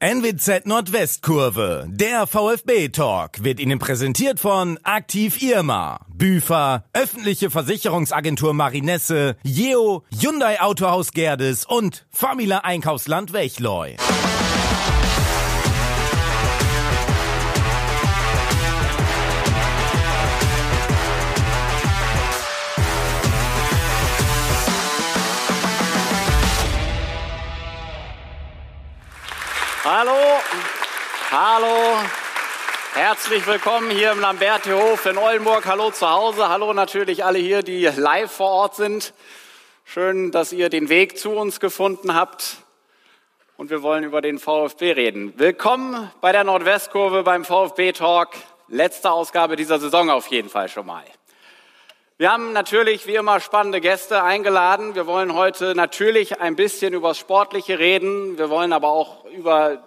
NWZ Nordwestkurve, der VfB-Talk, wird Ihnen präsentiert von Aktiv Irma, Büfer, öffentliche Versicherungsagentur Marinesse, Jeo, Hyundai Autohaus Gerdes und Famila Einkaufsland Wechleu. Hallo, herzlich willkommen hier im Lamberti-Hof in Oldenburg. Hallo zu Hause, hallo natürlich alle hier, die live vor Ort sind. Schön, dass ihr den Weg zu uns gefunden habt und wir wollen über den VfB reden. Willkommen bei der Nordwestkurve beim VfB Talk. Letzte Ausgabe dieser Saison auf jeden Fall schon mal. Wir haben natürlich wie immer spannende Gäste eingeladen. Wir wollen heute natürlich ein bisschen über das Sportliche reden. Wir wollen aber auch über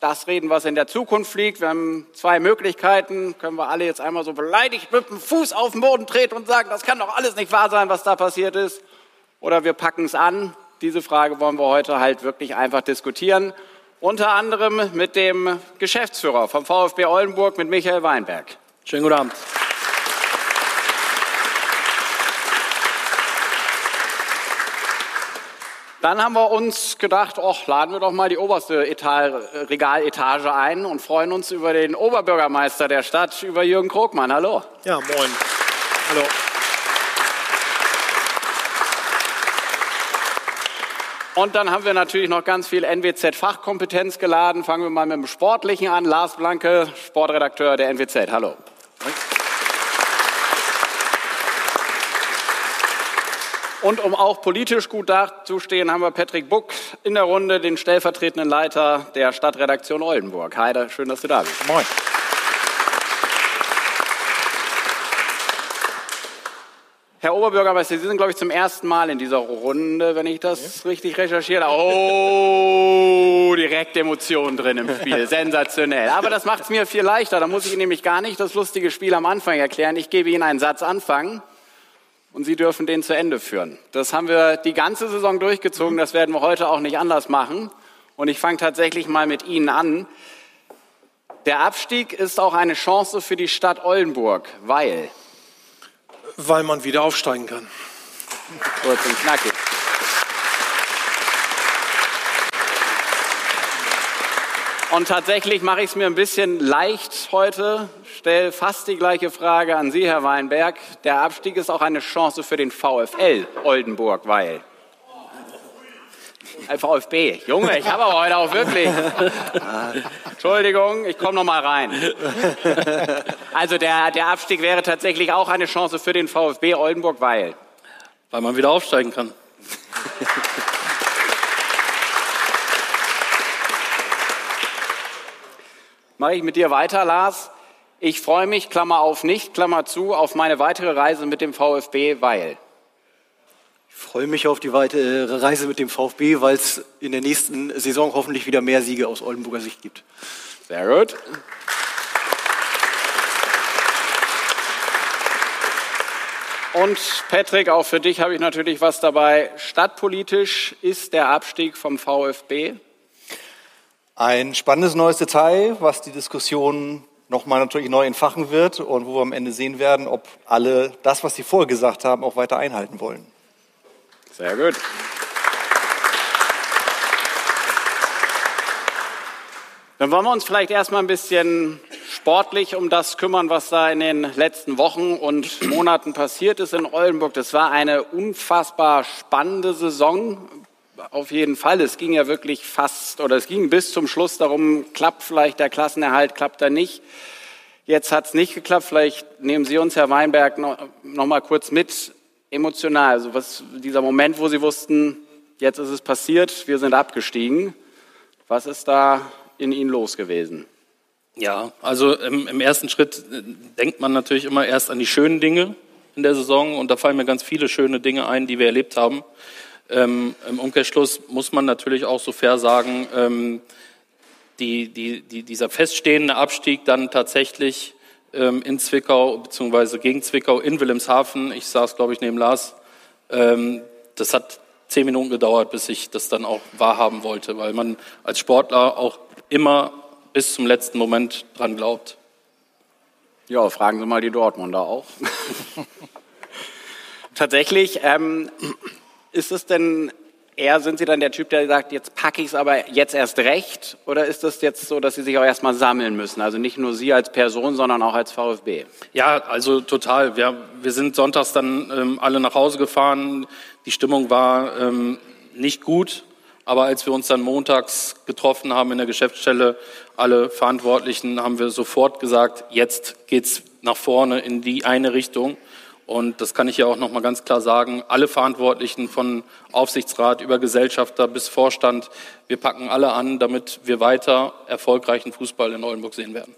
das reden, was in der Zukunft liegt. Wir haben zwei Möglichkeiten. Können wir alle jetzt einmal so beleidigt mit dem Fuß auf den Boden treten und sagen, das kann doch alles nicht wahr sein, was da passiert ist. Oder wir packen es an. Diese Frage wollen wir heute halt wirklich einfach diskutieren. Unter anderem mit dem Geschäftsführer vom VfB Oldenburg, mit Michael Weinberg. Schönen guten Abend. Dann haben wir uns gedacht, ach, laden wir doch mal die oberste Etal Regaletage ein und freuen uns über den Oberbürgermeister der Stadt, über Jürgen Krogmann. Hallo. Ja, moin. Hallo. Und dann haben wir natürlich noch ganz viel NWZ-Fachkompetenz geladen. Fangen wir mal mit dem Sportlichen an. Lars Blanke, Sportredakteur der NWZ. Hallo. Und um auch politisch gut dazustehen, haben wir Patrick Buck in der Runde, den stellvertretenden Leiter der Stadtredaktion Oldenburg. Heide, schön, dass du da bist. Moin. Herr Oberbürgermeister, Sie sind, glaube ich, zum ersten Mal in dieser Runde, wenn ich das ja. richtig recherchiere. Oh, direkt Emotionen drin im Spiel. Sensationell. Aber das macht es mir viel leichter. Da muss ich Ihnen nämlich gar nicht das lustige Spiel am Anfang erklären. Ich gebe Ihnen einen Satz anfangen und Sie dürfen den zu Ende führen. Das haben wir die ganze Saison durchgezogen, das werden wir heute auch nicht anders machen. Und ich fange tatsächlich mal mit Ihnen an. Der Abstieg ist auch eine Chance für die Stadt Oldenburg, weil? Weil man wieder aufsteigen kann. Kurz und knackig. Und tatsächlich mache ich es mir ein bisschen leicht heute, stelle fast die gleiche Frage an Sie, Herr Weinberg. Der Abstieg ist auch eine Chance für den VfL Oldenburg, weil äh, VfB. Junge, ich habe aber heute auch wirklich. Entschuldigung, ich komme noch mal rein. Also der, der Abstieg wäre tatsächlich auch eine Chance für den VfB Oldenburg, weil? Weil man wieder aufsteigen kann. Mache ich mit dir weiter, Lars. Ich freue mich, Klammer auf nicht, Klammer zu, auf meine weitere Reise mit dem VfB, weil. Ich freue mich auf die weitere Reise mit dem VfB, weil es in der nächsten Saison hoffentlich wieder mehr Siege aus Oldenburger Sicht gibt. Sehr gut. Und Patrick, auch für dich habe ich natürlich was dabei. Stadtpolitisch ist der Abstieg vom VfB ein spannendes neues Detail, was die Diskussion nochmal natürlich neu entfachen wird und wo wir am Ende sehen werden, ob alle das, was sie vorher gesagt haben, auch weiter einhalten wollen. Sehr gut. Dann wollen wir uns vielleicht erstmal ein bisschen sportlich um das kümmern, was da in den letzten Wochen und Monaten passiert ist in Oldenburg. Das war eine unfassbar spannende Saison auf jeden Fall. Es ging ja wirklich fast, oder es ging bis zum Schluss darum, klappt vielleicht der Klassenerhalt, klappt er nicht. Jetzt hat es nicht geklappt. Vielleicht nehmen Sie uns, Herr Weinberg, noch, noch mal kurz mit, emotional. Also was, dieser Moment, wo Sie wussten, jetzt ist es passiert, wir sind abgestiegen. Was ist da in Ihnen los gewesen? Ja, also im, im ersten Schritt äh, denkt man natürlich immer erst an die schönen Dinge in der Saison und da fallen mir ganz viele schöne Dinge ein, die wir erlebt haben. Ähm, Im Umkehrschluss muss man natürlich auch so fair sagen, ähm, die, die, die, dieser feststehende Abstieg dann tatsächlich ähm, in Zwickau beziehungsweise gegen Zwickau in Wilhelmshaven, ich saß glaube ich neben Lars, ähm, das hat zehn Minuten gedauert, bis ich das dann auch wahrhaben wollte, weil man als Sportler auch immer bis zum letzten Moment dran glaubt. Ja, fragen Sie mal die Dortmunder auch. Tatsächlich, ähm, ist es denn eher, sind Sie dann der Typ, der sagt, jetzt packe ich es aber jetzt erst recht? Oder ist es jetzt so, dass Sie sich auch erstmal sammeln müssen? Also nicht nur Sie als Person, sondern auch als VfB? Ja, also total. Wir, wir sind sonntags dann ähm, alle nach Hause gefahren. Die Stimmung war ähm, nicht gut. Aber als wir uns dann montags getroffen haben in der Geschäftsstelle, alle Verantwortlichen, haben wir sofort gesagt, jetzt geht's nach vorne in die eine Richtung. Und das kann ich ja auch noch mal ganz klar sagen. Alle Verantwortlichen von Aufsichtsrat über Gesellschafter bis Vorstand, wir packen alle an, damit wir weiter erfolgreichen Fußball in Oldenburg sehen werden.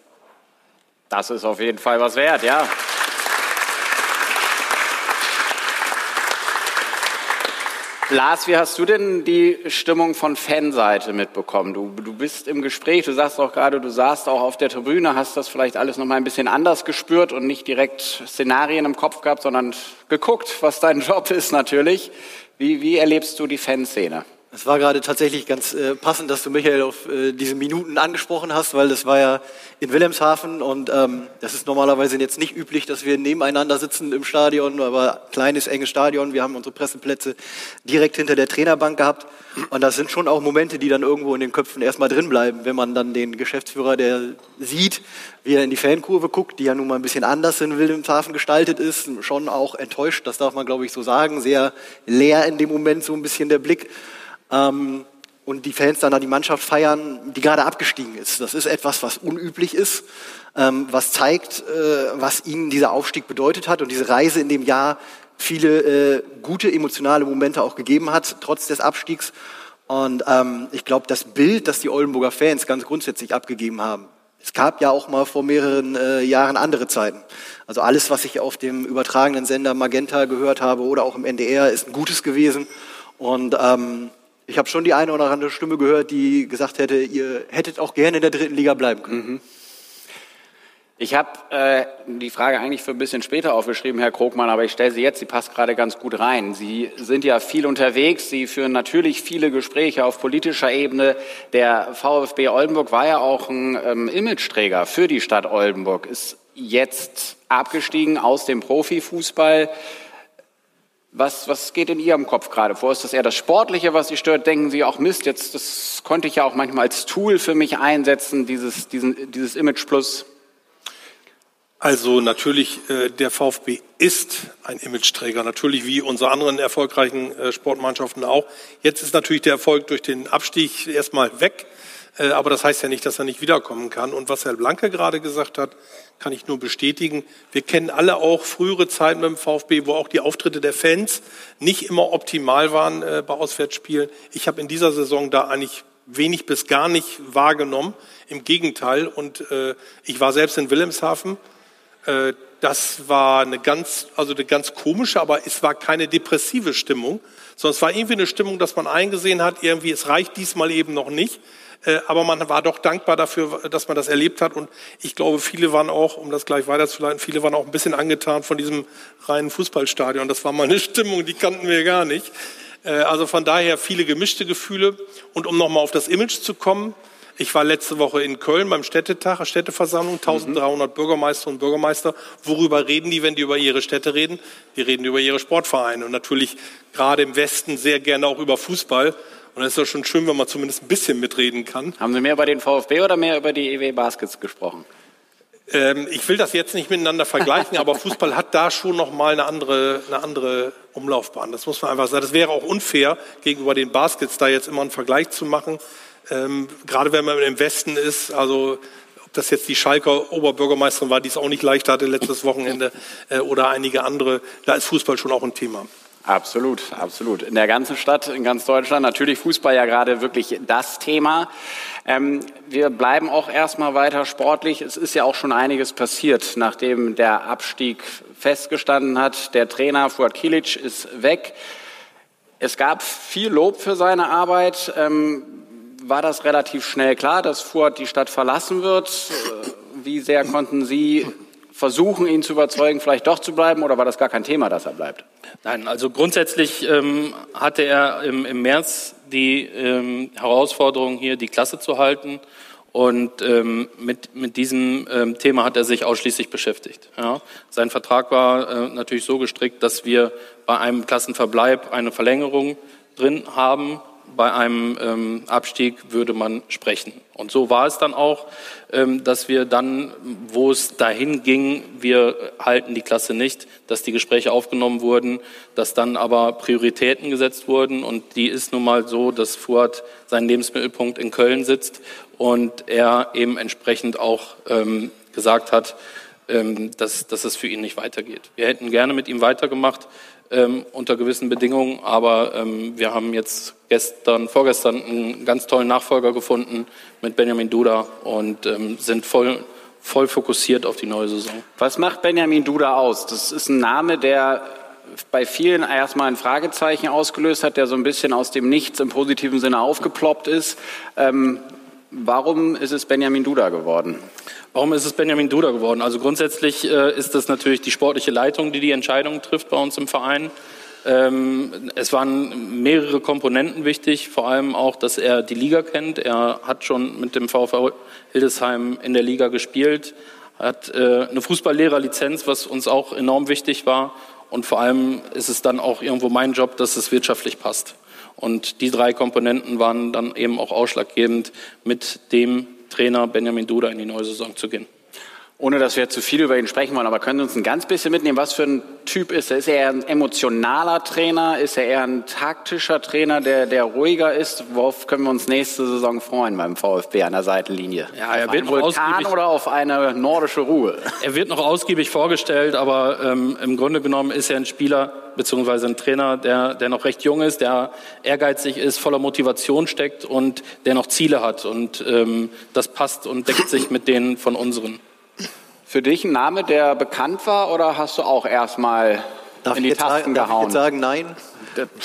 Das ist auf jeden Fall was wert, ja. Lars, wie hast du denn die Stimmung von Fanseite mitbekommen? Du, du bist im Gespräch, du sagst auch gerade, du saßt auch auf der Tribüne, hast das vielleicht alles noch mal ein bisschen anders gespürt und nicht direkt Szenarien im Kopf gehabt, sondern geguckt, was dein Job ist natürlich. Wie, wie erlebst du die Fanszene? Es war gerade tatsächlich ganz äh, passend, dass du Michael auf äh, diese Minuten angesprochen hast, weil das war ja in Wilhelmshaven und ähm, das ist normalerweise jetzt nicht üblich, dass wir nebeneinander sitzen im Stadion, aber kleines, enges Stadion. Wir haben unsere Presseplätze direkt hinter der Trainerbank gehabt. Und das sind schon auch Momente, die dann irgendwo in den Köpfen erstmal drin bleiben, wenn man dann den Geschäftsführer, der sieht, wie er in die Fankurve guckt, die ja nun mal ein bisschen anders in Wilhelmshaven gestaltet ist, schon auch enttäuscht, das darf man glaube ich so sagen, sehr leer in dem Moment so ein bisschen der Blick ähm, und die Fans dann da die Mannschaft feiern, die gerade abgestiegen ist. Das ist etwas, was unüblich ist, ähm, was zeigt, äh, was ihnen dieser Aufstieg bedeutet hat und diese Reise in dem Jahr viele äh, gute emotionale Momente auch gegeben hat, trotz des Abstiegs. Und ähm, ich glaube, das Bild, das die Oldenburger Fans ganz grundsätzlich abgegeben haben, es gab ja auch mal vor mehreren äh, Jahren andere Zeiten. Also alles, was ich auf dem übertragenen Sender Magenta gehört habe oder auch im NDR, ist ein Gutes gewesen. Und ähm, ich habe schon die eine oder andere Stimme gehört, die gesagt hätte, ihr hättet auch gerne in der dritten Liga bleiben können. Mhm. Ich habe äh, die Frage eigentlich für ein bisschen später aufgeschrieben, Herr Krogmann, aber ich stelle sie jetzt, sie passt gerade ganz gut rein. Sie sind ja viel unterwegs, Sie führen natürlich viele Gespräche auf politischer Ebene. Der VfB Oldenburg war ja auch ein ähm, Imageträger für die Stadt Oldenburg, ist jetzt abgestiegen aus dem Profifußball. Was, was geht in Ihrem Kopf gerade vor? Ist das eher das Sportliche, was Sie stört? Denken Sie auch, Mist, jetzt, das konnte ich ja auch manchmal als Tool für mich einsetzen, dieses, diesen, dieses Image Plus? Also natürlich, äh, der VfB ist ein Imageträger, natürlich wie unsere anderen erfolgreichen äh, Sportmannschaften auch. Jetzt ist natürlich der Erfolg durch den Abstieg erstmal weg. Äh, aber das heißt ja nicht, dass er nicht wiederkommen kann. Und was Herr Blanke gerade gesagt hat, kann ich nur bestätigen. Wir kennen alle auch frühere Zeiten beim VfB, wo auch die Auftritte der Fans nicht immer optimal waren äh, bei Auswärtsspielen. Ich habe in dieser Saison da eigentlich wenig bis gar nicht wahrgenommen. Im Gegenteil. Und äh, ich war selbst in Wilhelmshaven. Das war eine ganz, also eine ganz komische, aber es war keine depressive Stimmung, sondern es war irgendwie eine Stimmung, dass man eingesehen hat, irgendwie, es reicht diesmal eben noch nicht. Äh, aber man war doch dankbar dafür, dass man das erlebt hat. Und ich glaube, viele waren auch, um das gleich weiterzuleiten, viele waren auch ein bisschen angetan von diesem reinen Fußballstadion. Das war mal eine Stimmung, die kannten wir gar nicht. Äh, also von daher viele gemischte Gefühle. Und um nochmal auf das Image zu kommen, ich war letzte Woche in Köln beim Städtetag, Städteversammlung, 1300 mhm. Bürgermeister und Bürgermeister. Worüber reden die, wenn die über ihre Städte reden? Die reden über ihre Sportvereine und natürlich gerade im Westen sehr gerne auch über Fußball. Und es ist doch schon schön, wenn man zumindest ein bisschen mitreden kann. Haben Sie mehr über den VfB oder mehr über die EW Baskets gesprochen? Ähm, ich will das jetzt nicht miteinander vergleichen, aber Fußball hat da schon noch mal eine andere, eine andere Umlaufbahn. Das muss man einfach sagen. Das wäre auch unfair, gegenüber den Baskets da jetzt immer einen Vergleich zu machen. Ähm, gerade wenn man im Westen ist, also ob das jetzt die Schalker Oberbürgermeisterin war, die es auch nicht leicht hatte letztes Wochenende, äh, oder einige andere, da ist Fußball schon auch ein Thema. Absolut, absolut. In der ganzen Stadt, in ganz Deutschland, natürlich Fußball ja gerade wirklich das Thema. Ähm, wir bleiben auch erstmal weiter sportlich. Es ist ja auch schon einiges passiert, nachdem der Abstieg festgestanden hat. Der Trainer Fuad Kilic ist weg. Es gab viel Lob für seine Arbeit. Ähm, war das relativ schnell klar, dass Fuad die Stadt verlassen wird? Wie sehr konnten Sie versuchen, ihn zu überzeugen, vielleicht doch zu bleiben, oder war das gar kein Thema, dass er bleibt? Nein, also grundsätzlich ähm, hatte er im, im März die ähm, Herausforderung, hier die Klasse zu halten. Und ähm, mit, mit diesem ähm, Thema hat er sich ausschließlich beschäftigt. Ja. Sein Vertrag war äh, natürlich so gestrickt, dass wir bei einem Klassenverbleib eine Verlängerung drin haben bei einem ähm, Abstieg würde man sprechen. Und so war es dann auch, ähm, dass wir dann, wo es dahin ging, wir halten die Klasse nicht, dass die Gespräche aufgenommen wurden, dass dann aber Prioritäten gesetzt wurden. Und die ist nun mal so, dass Fuad seinen Lebensmittelpunkt in Köln sitzt und er eben entsprechend auch ähm, gesagt hat, ähm, dass, dass es für ihn nicht weitergeht. Wir hätten gerne mit ihm weitergemacht ähm, unter gewissen Bedingungen. Aber ähm, wir haben jetzt gestern, vorgestern einen ganz tollen Nachfolger gefunden mit Benjamin Duda und ähm, sind voll, voll fokussiert auf die neue Saison. Was macht Benjamin Duda aus? Das ist ein Name, der bei vielen erstmal ein Fragezeichen ausgelöst hat, der so ein bisschen aus dem Nichts im positiven Sinne aufgeploppt ist. Ähm, warum ist es Benjamin Duda geworden? Warum ist es Benjamin Duda geworden? Also grundsätzlich äh, ist das natürlich die sportliche Leitung, die die Entscheidungen trifft bei uns im Verein. Ähm, es waren mehrere Komponenten wichtig, vor allem auch, dass er die Liga kennt. Er hat schon mit dem VfL Hildesheim in der Liga gespielt, hat äh, eine Fußballlehrerlizenz, was uns auch enorm wichtig war. Und vor allem ist es dann auch irgendwo mein Job, dass es wirtschaftlich passt. Und die drei Komponenten waren dann eben auch ausschlaggebend mit dem Trainer Benjamin Duda in die neue Saison zu gehen. Ohne dass wir zu viel über ihn sprechen wollen, aber können Sie uns ein ganz bisschen mitnehmen, was für ein Typ ist er? Ist er eher ein emotionaler Trainer? Ist er eher ein taktischer Trainer, der, der ruhiger ist? Worauf können wir uns nächste Saison freuen beim VfB an der Seitenlinie? Ja, er auf wird einen Vulkan oder auf eine nordische Ruhe? Er wird noch ausgiebig vorgestellt, aber ähm, im Grunde genommen ist er ein Spieler beziehungsweise ein Trainer, der, der noch recht jung ist, der ehrgeizig ist, voller Motivation steckt und der noch Ziele hat. Und ähm, das passt und deckt sich mit denen von unseren. Für dich ein Name, der bekannt war, oder hast du auch erstmal in die Tasten sagen, gehauen? Darf ich jetzt sagen, nein?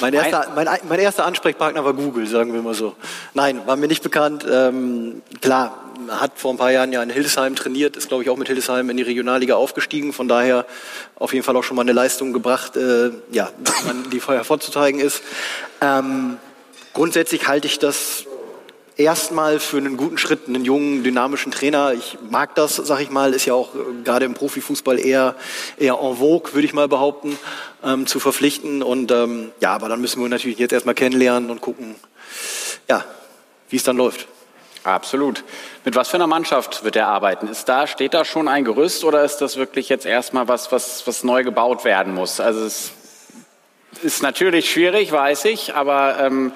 Mein erster, mein, mein erster, Ansprechpartner war Google, sagen wir mal so. Nein, war mir nicht bekannt. Ähm, klar, hat vor ein paar Jahren ja in Hildesheim trainiert, ist glaube ich auch mit Hildesheim in die Regionalliga aufgestiegen. Von daher auf jeden Fall auch schon mal eine Leistung gebracht, äh, ja, die vorher vorzuzeigen ist. Ähm, grundsätzlich halte ich das erstmal für einen guten Schritt, einen jungen, dynamischen Trainer. Ich mag das, sag ich mal, ist ja auch äh, gerade im Profifußball eher, eher en vogue, würde ich mal behaupten, ähm, zu verpflichten. Und ähm, ja, aber dann müssen wir natürlich jetzt erstmal kennenlernen und gucken, ja, wie es dann läuft. Absolut. Mit was für einer Mannschaft wird er arbeiten? Ist da, steht da schon ein Gerüst oder ist das wirklich jetzt erstmal was, was, was neu gebaut werden muss? Also es ist natürlich schwierig, weiß ich, aber ähm,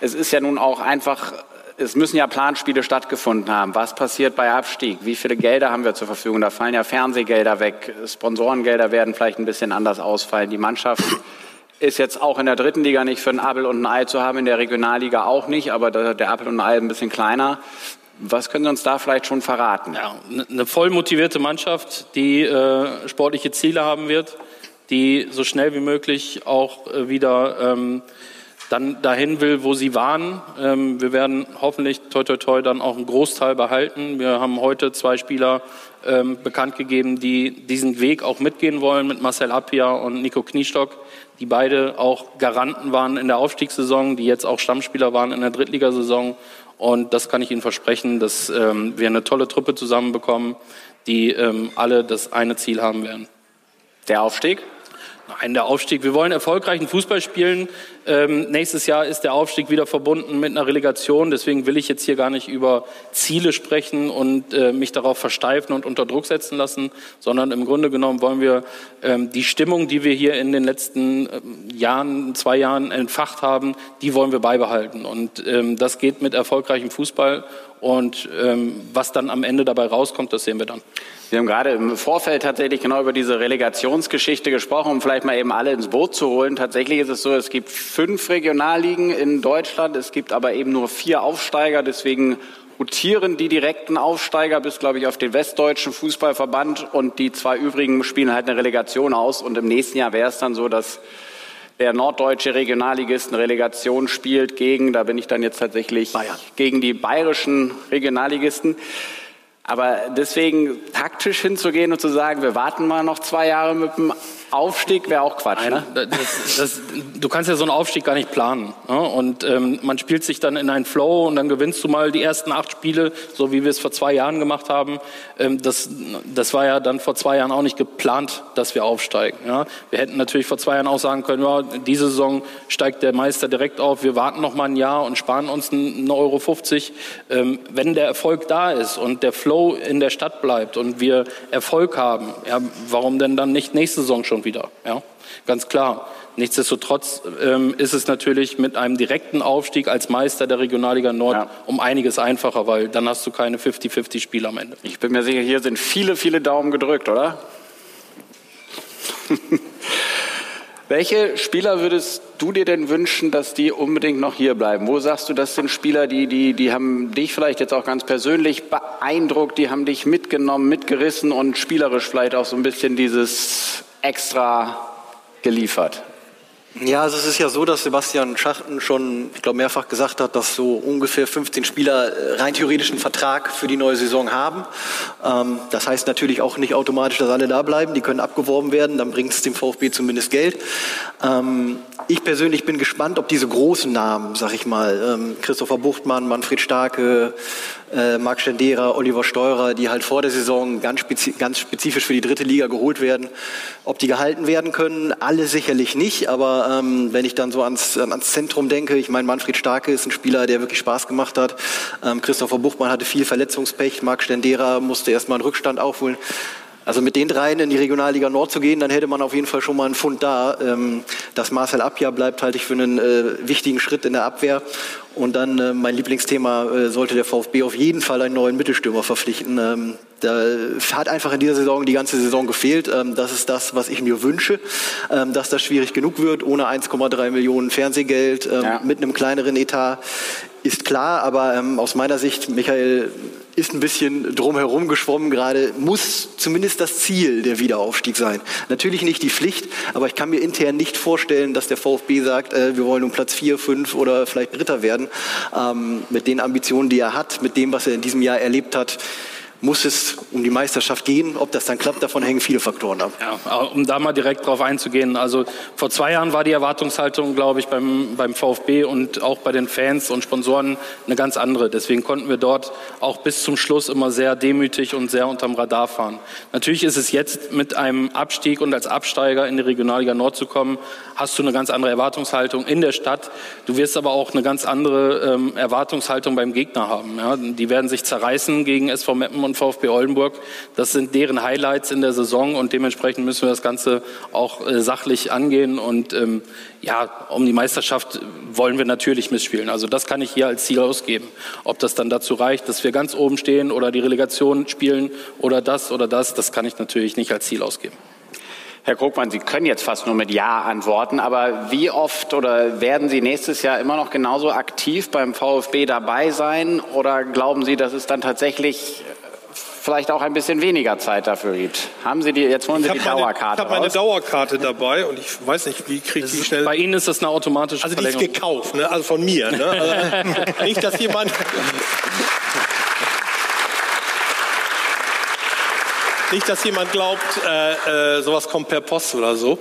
es ist ja nun auch einfach es müssen ja Planspiele stattgefunden haben. Was passiert bei Abstieg? Wie viele Gelder haben wir zur Verfügung? Da fallen ja Fernsehgelder weg. Sponsorengelder werden vielleicht ein bisschen anders ausfallen. Die Mannschaft ist jetzt auch in der dritten Liga nicht für ein Apfel und ein Ei zu haben, in der Regionalliga auch nicht, aber der Apfel und ein Ei ein bisschen kleiner. Was können Sie uns da vielleicht schon verraten? Ja, eine voll motivierte Mannschaft, die äh, sportliche Ziele haben wird, die so schnell wie möglich auch äh, wieder ähm, dann dahin will, wo sie waren. Ähm, wir werden hoffentlich toi toi toi dann auch einen Großteil behalten. Wir haben heute zwei Spieler ähm, bekannt gegeben, die diesen Weg auch mitgehen wollen mit Marcel Appia und Nico Kniestock, die beide auch Garanten waren in der Aufstiegssaison, die jetzt auch Stammspieler waren in der Drittligasaison. Und das kann ich Ihnen versprechen, dass ähm, wir eine tolle Truppe zusammenbekommen, die ähm, alle das eine Ziel haben werden. Der Aufstieg? Nein, der Aufstieg. Wir wollen erfolgreichen Fußball spielen. Ähm, nächstes Jahr ist der Aufstieg wieder verbunden mit einer Relegation. Deswegen will ich jetzt hier gar nicht über Ziele sprechen und äh, mich darauf versteifen und unter Druck setzen lassen, sondern im Grunde genommen wollen wir ähm, die Stimmung, die wir hier in den letzten äh, Jahren, zwei Jahren entfacht haben, die wollen wir beibehalten. Und ähm, das geht mit erfolgreichem Fußball. Und ähm, was dann am Ende dabei rauskommt, das sehen wir dann. Wir haben gerade im Vorfeld tatsächlich genau über diese Relegationsgeschichte gesprochen, um vielleicht mal eben alle ins Boot zu holen. Tatsächlich ist es so, es gibt fünf Regionalligen in Deutschland, es gibt aber eben nur vier Aufsteiger, deswegen rotieren die direkten Aufsteiger bis, glaube ich, auf den Westdeutschen Fußballverband und die zwei übrigen spielen halt eine Relegation aus und im nächsten Jahr wäre es dann so, dass der norddeutsche Regionalligist eine Relegation spielt gegen, da bin ich dann jetzt tatsächlich Bayern. gegen die bayerischen Regionalligisten. Aber deswegen taktisch hinzugehen und zu sagen, wir warten mal noch zwei Jahre mit dem Aufstieg wäre auch Quatsch. Nein, ne? das, das, du kannst ja so einen Aufstieg gar nicht planen. Ne? Und ähm, man spielt sich dann in einen Flow und dann gewinnst du mal die ersten acht Spiele, so wie wir es vor zwei Jahren gemacht haben. Ähm, das, das war ja dann vor zwei Jahren auch nicht geplant, dass wir aufsteigen. Ja? Wir hätten natürlich vor zwei Jahren auch sagen können, ja, diese Saison steigt der Meister direkt auf, wir warten noch mal ein Jahr und sparen uns einen Euro 50. Ähm, wenn der Erfolg da ist und der Flow in der Stadt bleibt und wir Erfolg haben, ja, warum denn dann nicht nächste Saison schon wieder. Ja, ganz klar. Nichtsdestotrotz ähm, ist es natürlich mit einem direkten Aufstieg als Meister der Regionalliga Nord Ja. um einiges einfacher, weil dann hast du keine 50-50 Spiele am Ende. Ich bin mir sicher, hier sind viele, viele Daumen gedrückt, oder? Welche Spieler würdest du dir denn wünschen, dass die unbedingt noch hier bleiben? Wo sagst du, das sind Spieler, die, die, die haben dich vielleicht jetzt auch ganz persönlich beeindruckt, die haben dich mitgenommen, mitgerissen und spielerisch vielleicht auch so ein bisschen dieses Extra geliefert? Ja, also es ist ja so, dass Sebastian Schachten schon, ich glaube, mehrfach gesagt hat, dass so ungefähr 15 Spieler äh, rein theoretisch einen Vertrag für die neue Saison haben. Ähm, das heißt natürlich auch nicht automatisch, dass alle da bleiben. Die können abgeworben werden, dann bringt es dem VfB zumindest Geld. Ähm, ich persönlich bin gespannt, ob diese großen Namen, sag ich mal, ähm, Christopher Buchtmann, Manfred Starke, äh, Marc Stendera, Oliver Steurer, die halt vor der Saison ganz, spezi ganz spezifisch für die dritte Liga geholt werden, ob die gehalten werden können, alle sicherlich nicht, aber ähm, wenn ich dann so ans, ans Zentrum denke, ich meine, Manfred Starke ist ein Spieler, der wirklich Spaß gemacht hat. Ähm, Christopher Buchmann hatte viel Verletzungspech, Marc Stendera musste erstmal einen Rückstand aufholen. Also mit den dreien in die Regionalliga Nord zu gehen, dann hätte man auf jeden Fall schon mal einen Fund da. Ähm, dass Marcel Abja bleibt, halte ich für einen äh, wichtigen Schritt in der Abwehr. Und dann äh, mein Lieblingsthema äh, sollte der VfB auf jeden Fall einen neuen Mittelstürmer verpflichten. Ähm, da hat einfach in dieser Saison die ganze Saison gefehlt. Ähm, das ist das, was ich mir wünsche, ähm, dass das schwierig genug wird ohne 1,3 Millionen Fernsehgeld ähm, Ja. mit einem kleineren Etat. Ist klar, aber ähm, aus meiner Sicht, Michael ist ein bisschen drumherum geschwommen gerade, muss zumindest das Ziel der Wiederaufstieg sein. Natürlich nicht die Pflicht, aber ich kann mir intern nicht vorstellen, dass der VfB sagt, äh, wir wollen um Platz vier, fünf oder vielleicht Dritter werden. Ähm, mit den Ambitionen, die er hat, mit dem, was er in diesem Jahr erlebt hat, muss es um die Meisterschaft gehen. Ob das dann klappt, davon hängen viele Faktoren ab. Ja, um da mal direkt drauf einzugehen. Also vor zwei Jahren war die Erwartungshaltung, glaube ich, beim, beim VfB und auch bei den Fans und Sponsoren eine ganz andere. Deswegen konnten wir dort auch bis zum Schluss immer sehr demütig und sehr unterm Radar fahren. Natürlich ist es jetzt mit einem Abstieg und als Absteiger in die Regionalliga Nord zu kommen, hast du eine ganz andere Erwartungshaltung in der Stadt. Du wirst aber auch eine ganz andere ähm, Erwartungshaltung beim Gegner haben. Ja? Die werden sich zerreißen gegen SV Meppen und VfB Oldenburg. Das sind deren Highlights in der Saison und dementsprechend müssen wir das Ganze auch äh, sachlich angehen. Und ähm, ja, um die Meisterschaft wollen wir natürlich mitspielen. Also das kann ich hier als Ziel ausgeben. Ob das dann dazu reicht, dass wir ganz oben stehen oder die Relegation spielen oder das oder das, das kann ich natürlich nicht als Ziel ausgeben. Herr Krugmann, Sie können jetzt fast nur mit Ja antworten, aber wie oft oder werden Sie nächstes Jahr immer noch genauso aktiv beim VfB dabei sein oder glauben Sie, dass es dann tatsächlich vielleicht auch ein bisschen weniger Zeit dafür gibt? Haben Sie die, jetzt holen Sie Ich die habe meine, ich Dauerkarte hab meine raus. Dauerkarte dabei und ich weiß nicht, wie kriege ich die schnell. Bei Ihnen ist das eine automatische Also die ist gekauft, ne? also von mir. Ne? Also, nicht, dass jemand... Nicht, dass jemand glaubt, äh, äh, sowas kommt per Post oder so.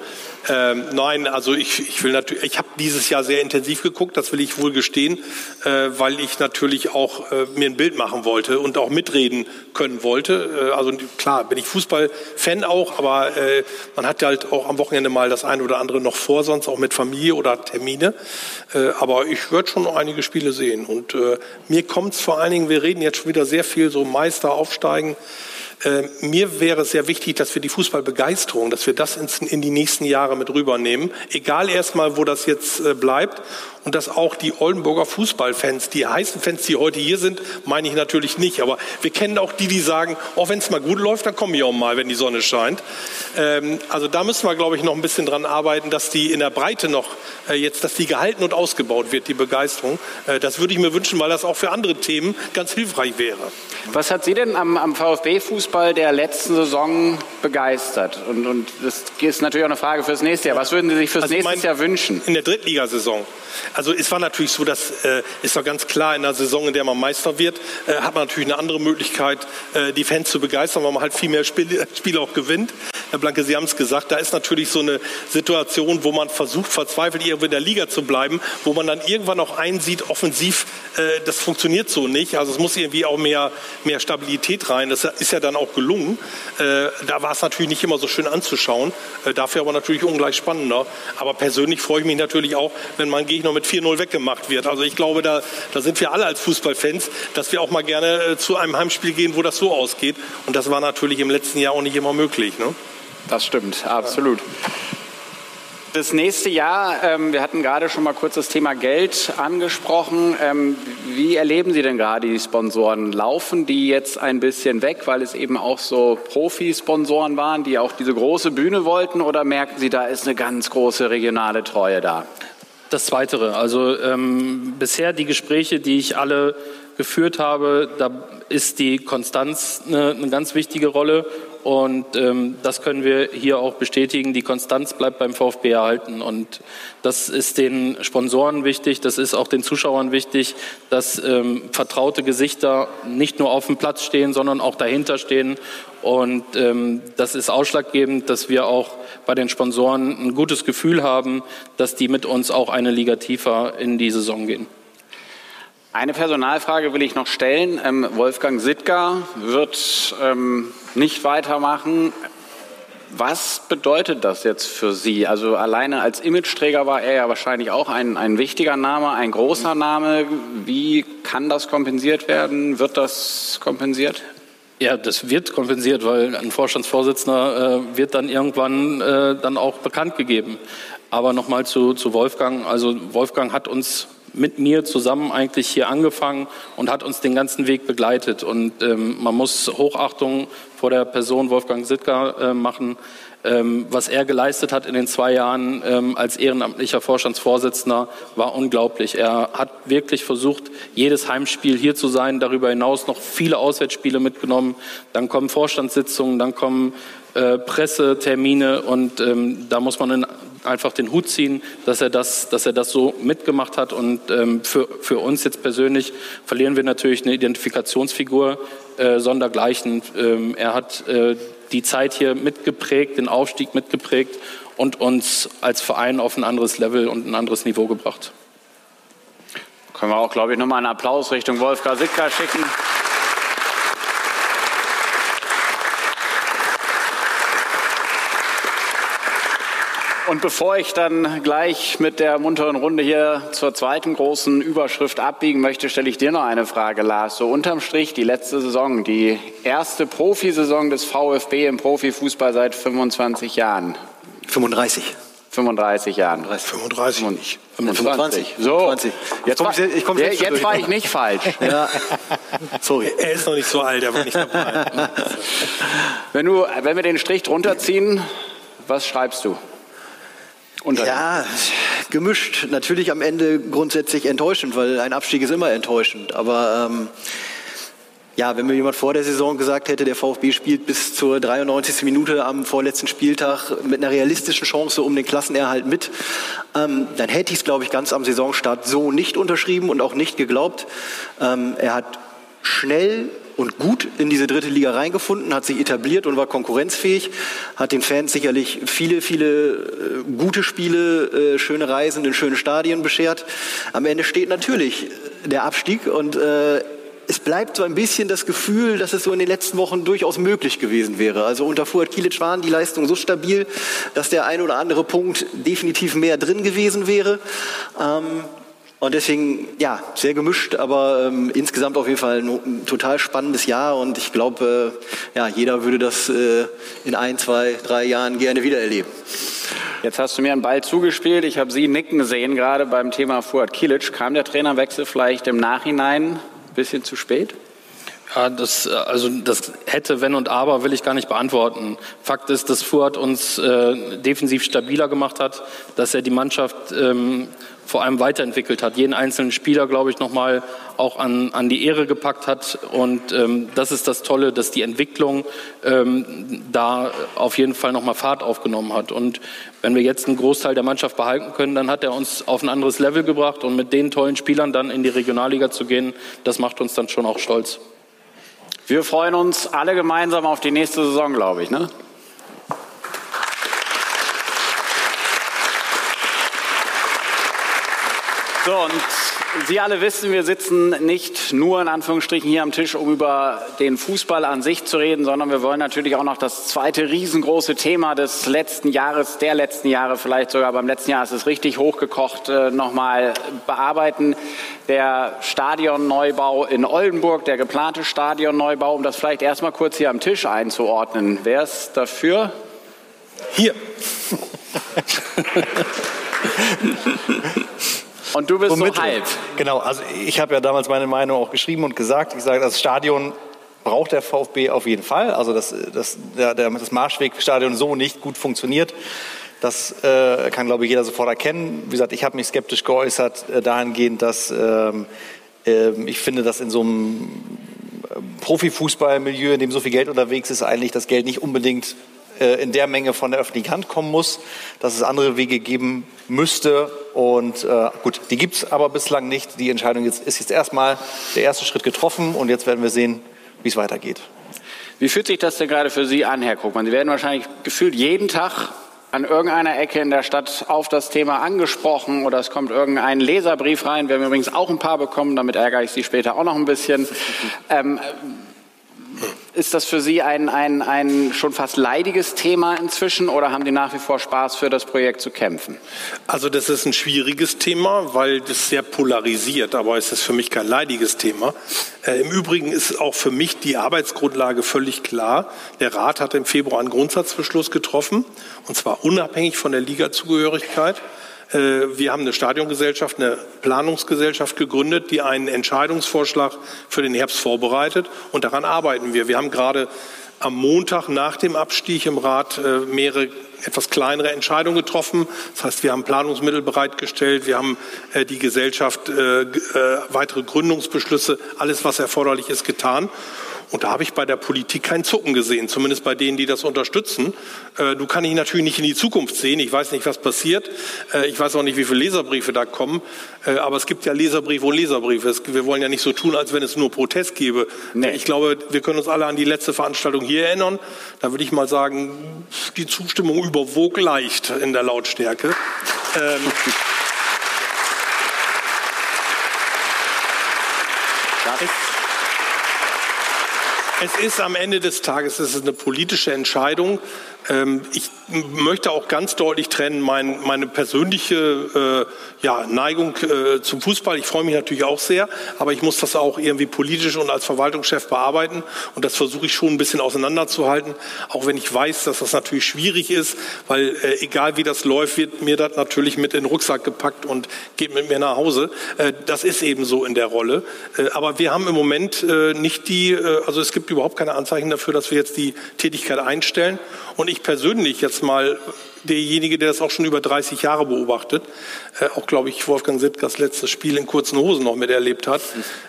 Ähm, nein, also ich, ich will natürlich, ich habe dieses Jahr sehr intensiv geguckt, das will ich wohl gestehen, äh, weil ich natürlich auch äh, mir ein Bild machen wollte und auch mitreden können wollte. Äh, also klar, bin ich Fußballfan auch, aber äh, man hat halt auch am Wochenende mal das eine oder andere noch vor, sonst auch mit Familie oder Termine. Äh, aber ich würde schon einige Spiele sehen. Und äh, mir es vor allen Dingen, wir reden jetzt schon wieder sehr viel so Meister aufsteigen. Äh, mir wäre es sehr wichtig, dass wir die Fußballbegeisterung, dass wir das in die nächsten Jahre mit rübernehmen. Egal erstmal, wo das jetzt äh, bleibt. Und dass auch die Oldenburger Fußballfans, die heißen Fans, die heute hier sind, meine ich natürlich nicht. Aber wir kennen auch die, die sagen, auch wenn es mal gut läuft, dann komme ich auch mal, wenn die Sonne scheint. Ähm, also da müssen wir, glaube ich, noch ein bisschen dran arbeiten, dass die in der Breite noch äh, jetzt, dass die gehalten und ausgebaut wird, die Begeisterung. Äh, das würde ich mir wünschen, weil das auch für andere Themen ganz hilfreich wäre. Was hat Sie denn am, am VfB-Fußball Fußball der letzten Saison begeistert? Und, und das ist natürlich auch eine Frage fürs nächste Jahr. Was würden Sie sich fürs Also nächste mein- Jahr wünschen? In der Drittligasaison. Also es war natürlich so, dass äh, ist doch ganz klar, in der Saison, in der man Meister wird, äh, hat man natürlich eine andere Möglichkeit, äh, die Fans zu begeistern, weil man halt viel mehr Spiele, Spiele auch gewinnt. Herr Blanke, Sie haben es gesagt, da ist natürlich so eine Situation, wo man versucht, verzweifelt irgendwo in der Liga zu bleiben, wo man dann irgendwann auch einsieht, offensiv, äh, das funktioniert so nicht. Also es muss irgendwie auch mehr, mehr Stabilität rein. Das ist ja dann auch gelungen. Äh, da war es natürlich nicht immer so schön anzuschauen, äh, dafür aber natürlich ungleich spannender. Aber persönlich freue ich mich natürlich auch, wenn mein Gegner mit 4-0 weggemacht wird. Also ich glaube, da, da sind wir alle als Fußballfans, dass wir auch mal gerne äh, zu einem Heimspiel gehen, wo das so ausgeht. Und das war natürlich im letzten Jahr auch nicht immer möglich. Ne? Das stimmt, absolut. Das nächste Jahr, ähm, wir hatten gerade schon mal kurz das Thema Geld angesprochen. Ähm, wie erleben Sie denn gerade die Sponsoren? Laufen die jetzt ein bisschen weg, weil es eben auch so Profi-Sponsoren waren, die auch diese große Bühne wollten? Oder merken Sie, da ist eine ganz große regionale Treue da? Das Zweitere, also ähm, bisher die Gespräche, die ich alle geführt habe, da ist die Konstanz eine, eine ganz wichtige Rolle und ähm, das können wir hier auch bestätigen. Die Konstanz bleibt beim VfB erhalten und das ist den Sponsoren wichtig, das ist auch den Zuschauern wichtig, dass ähm, vertraute Gesichter nicht nur auf dem Platz stehen, sondern auch dahinter stehen und ähm, das ist ausschlaggebend, dass wir auch bei den Sponsoren ein gutes Gefühl haben, dass die mit uns auch eine Liga tiefer in die Saison gehen. Eine Personalfrage will ich noch stellen. Ähm, Wolfgang Sittger wird ähm, nicht weitermachen. Was bedeutet das jetzt für Sie? Also alleine als Imageträger war er ja wahrscheinlich auch ein, ein wichtiger Name, ein großer Name. Wie kann das kompensiert werden? Wird das kompensiert? Ja, das wird kompensiert, weil ein Vorstandsvorsitzender äh, wird dann irgendwann äh, dann auch bekannt gegeben. Aber nochmal zu, zu Wolfgang. Also Wolfgang hat uns mit mir zusammen eigentlich hier angefangen und hat uns den ganzen Weg begleitet. Und ähm, man muss Hochachtung vor der Person Wolfgang Sittger äh, machen. Ähm, was er geleistet hat in den zwei Jahren ähm, als ehrenamtlicher Vorstandsvorsitzender war unglaublich. Er hat wirklich versucht, jedes Heimspiel hier zu sein, darüber hinaus noch viele Auswärtsspiele mitgenommen. Dann kommen Vorstandssitzungen, dann kommen äh, Pressetermine und ähm, da muss man in, einfach den Hut ziehen, dass er das, dass er das so mitgemacht hat. Und ähm, für, für uns jetzt persönlich verlieren wir natürlich eine Identifikationsfigur äh, sondergleichen. Ähm, er hat äh, die Zeit hier mitgeprägt, den Aufstieg mitgeprägt und uns als Verein auf ein anderes Level und ein anderes Niveau gebracht. Können wir auch, glaube ich, nochmal einen Applaus Richtung Wolfgang Sittger schicken. Und bevor ich dann gleich mit der munteren Runde hier zur zweiten großen Überschrift abbiegen möchte, stelle ich dir noch eine Frage, Lars. So unterm Strich die letzte Saison, die erste Profisaison des VfB im Profifußball seit 25 Jahren. 35. 35 Jahren. 35 nicht. 25. So, 25. jetzt, komm war, ich- komm selbst jetzt war ich nicht falsch. Ja. Sorry. Er ist noch nicht so alt, er war nicht dabei. Wenn, du, wenn wir den Strich drunter ziehen, was schreibst du? Ja, gemischt. Natürlich am Ende grundsätzlich enttäuschend, weil ein Abstieg ist immer enttäuschend. Aber ähm, ja, wenn mir jemand vor der Saison gesagt hätte, der VfB spielt bis zur 93. Minute am vorletzten Spieltag mit einer realistischen Chance um den Klassenerhalt mit, ähm, dann hätte ich es, glaube ich, ganz am Saisonstart so nicht unterschrieben und auch nicht geglaubt. Ähm, er hat schnell und gut in diese dritte Liga reingefunden, hat sich etabliert und war konkurrenzfähig, hat den Fans sicherlich viele, viele äh, gute Spiele, äh, schöne Reisen in schöne Stadien beschert. Am Ende steht natürlich der Abstieg und äh, es bleibt so ein bisschen das Gefühl, dass es so in den letzten Wochen durchaus möglich gewesen wäre. Also unter Fuad Kilic waren die Leistungen so stabil, dass der ein oder andere Punkt definitiv mehr drin gewesen wäre. Ähm, und deswegen, ja, sehr gemischt, aber ähm, insgesamt auf jeden Fall ein, ein total spannendes Jahr und ich glaube, äh, ja, jeder würde das äh, in ein, zwei, drei Jahren gerne wieder erleben. Jetzt hast du mir einen Ball zugespielt. Ich habe Sie nicken sehen, gerade beim Thema Fuad Kilic. Kam der Trainerwechsel vielleicht im Nachhinein ein bisschen zu spät? Ja, das, also das hätte, wenn und aber, will ich gar nicht beantworten. Fakt ist, dass Fuhrt uns äh, defensiv stabiler gemacht hat, dass er die Mannschaft ähm, vor allem weiterentwickelt hat, jeden einzelnen Spieler, glaube ich, nochmal auch an, an die Ehre gepackt hat. Und ähm, das ist das Tolle, dass die Entwicklung ähm, da auf jeden Fall nochmal Fahrt aufgenommen hat. Und wenn wir jetzt einen Großteil der Mannschaft behalten können, dann hat er uns auf ein anderes Level gebracht. Und mit den tollen Spielern dann in die Regionalliga zu gehen, das macht uns dann schon auch stolz. Wir freuen uns alle gemeinsam auf die nächste Saison, glaube ich. Ne? So, und Sie alle wissen, wir sitzen nicht nur in Anführungsstrichen hier am Tisch, um über den Fußball an sich zu reden, sondern wir wollen natürlich auch noch das zweite riesengroße Thema des letzten Jahres, der letzten Jahre vielleicht sogar, beim letzten Jahr ist es richtig hochgekocht, äh, nochmal bearbeiten. Der Stadionneubau in Oldenburg, der geplante Stadionneubau, um das vielleicht erstmal kurz hier am Tisch einzuordnen. Wer ist dafür? Hier. Und du bist so, Mittel. halb. Genau, also ich habe ja damals meine Meinung auch geschrieben und gesagt. Ich sage, das Stadion braucht der VfB auf jeden Fall. Also dass das, der, der, das Marschwegstadion so nicht gut funktioniert. Das äh, kann, glaube ich, jeder sofort erkennen. Wie gesagt, ich habe mich skeptisch geäußert äh, dahingehend, dass ähm, äh, ich finde, dass in so einem Profifußballmilieu, in dem so viel Geld unterwegs ist, eigentlich das Geld nicht unbedingt äh, in der Menge von der öffentlichen Hand kommen muss, dass es andere Wege geben müsste. Und äh, gut, die gibt es aber bislang nicht. Die Entscheidung jetzt, ist jetzt erstmal der erste Schritt getroffen und jetzt werden wir sehen, wie es weitergeht. Wie fühlt sich das denn gerade für Sie an, Herr Krugmann? Sie werden wahrscheinlich gefühlt jeden Tag an irgendeiner Ecke in der Stadt auf das Thema angesprochen oder es kommt irgendein Leserbrief rein. Wir haben übrigens auch ein paar bekommen, damit ärgere ich Sie später auch noch ein bisschen. Ähm, ist das für Sie ein, ein, ein schon fast leidiges Thema inzwischen oder haben die nach wie vor Spaß für das Projekt zu kämpfen? Also das ist ein schwieriges Thema, weil das sehr polarisiert, aber es ist für mich kein leidiges Thema. Äh, Im Übrigen ist auch für mich die Arbeitsgrundlage völlig klar. Der Rat hat im Februar einen Grundsatzbeschluss getroffen, und zwar unabhängig von der Ligazugehörigkeit. Äh, wir haben eine Stadiongesellschaft, eine Planungsgesellschaft gegründet, die einen Entscheidungsvorschlag für den Herbst vorbereitet. Und daran arbeiten wir. Wir haben gerade am Montag nach dem Abstieg im Rat äh, mehrere etwas kleinere Entscheidungen getroffen. Das heißt, wir haben Planungsmittel bereitgestellt, wir haben äh, die Gesellschaft weitere Gründungsbeschlüsse, alles, was erforderlich ist, getan. Und da habe ich bei der Politik kein Zucken gesehen, zumindest bei denen, die das unterstützen. Äh, du kann ich natürlich nicht in die Zukunft sehen. Ich weiß nicht, was passiert. Äh, ich weiß auch nicht, wie viele Leserbriefe da kommen. Äh, aber es gibt ja Leserbriefe und Leserbriefe. Wir wollen ja nicht so tun, als wenn es nur Protest gäbe. Nee. Ich glaube, wir können uns alle an die letzte Veranstaltung hier erinnern. Da würde ich mal sagen, die Zustimmung überwog leicht in der Lautstärke. Ähm, das es ist am Ende des Tages es ist eine politische Entscheidung. Ähm, ich möchte auch ganz deutlich trennen mein, meine persönliche äh, ja, Neigung äh, zum Fußball. Ich freue mich natürlich auch sehr, aber ich muss das auch irgendwie politisch und als Verwaltungschef bearbeiten. Und das versuche ich schon ein bisschen auseinanderzuhalten, auch wenn ich weiß, dass das natürlich schwierig ist, weil äh, egal wie das läuft, wird mir das natürlich mit in den Rucksack gepackt und geht mit mir nach Hause. Äh, das ist eben so in der Rolle. Äh, aber wir haben im Moment äh, nicht die, also es gibt überhaupt keine Anzeichen dafür, dass wir jetzt die Tätigkeit einstellen. Und ich persönlich jetzt mal derjenige, der das auch schon über 30 Jahre beobachtet, äh, auch glaube ich Wolfgang Sittgers letztes Spiel in kurzen Hosen noch miterlebt hat,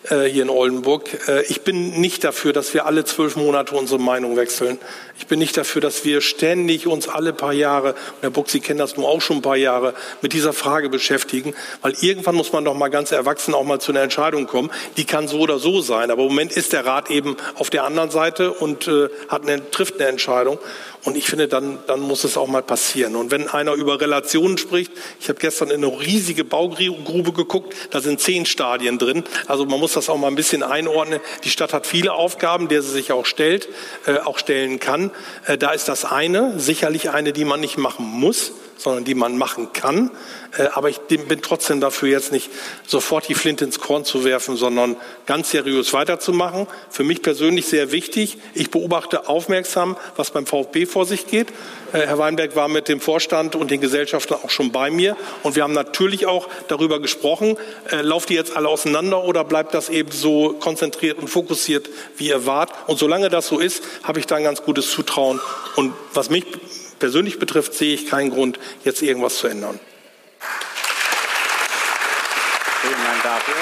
äh, hier in Oldenburg. Äh, ich bin nicht dafür, dass wir alle zwölf Monate unsere Meinung wechseln. Ich bin nicht dafür, dass wir ständig uns alle paar Jahre, und Herr Buck, Sie kennen das nun auch schon ein paar Jahre, mit dieser Frage beschäftigen, weil irgendwann muss man doch mal ganz erwachsen auch mal zu einer Entscheidung kommen. Die kann so oder so sein. Aber im Moment ist der Rat eben auf der anderen Seite und äh, hat eine, trifft eine Entscheidung. Und ich finde, dann, dann muss es auch mal passieren. Und wenn einer über Relationen spricht, ich habe gestern in eine riesige Baugrube geguckt, da sind zehn Stadien drin. Also man muss das auch mal ein bisschen einordnen. Die Stadt hat viele Aufgaben, der sie sich auch stellt, äh, auch stellen kann. Äh, da ist das eine, sicherlich eine, die man nicht machen muss sondern die man machen kann. Äh, aber ich bin trotzdem dafür, jetzt nicht sofort die Flinte ins Korn zu werfen, sondern ganz seriös weiterzumachen. Für mich persönlich sehr wichtig. Ich beobachte aufmerksam, was beim VfB vor sich geht. Äh, Herr Weinberg war mit dem Vorstand und den Gesellschaftern auch schon bei mir. Und wir haben natürlich auch darüber gesprochen, äh, lauft ihr jetzt alle auseinander oder bleibt das eben so konzentriert und fokussiert, wie ihr wart? Und solange das so ist, habe ich da ein ganz gutes Zutrauen. Und was mich persönlich betrifft, sehe ich keinen Grund, jetzt irgendwas zu ändern. Vielen Dank dafür.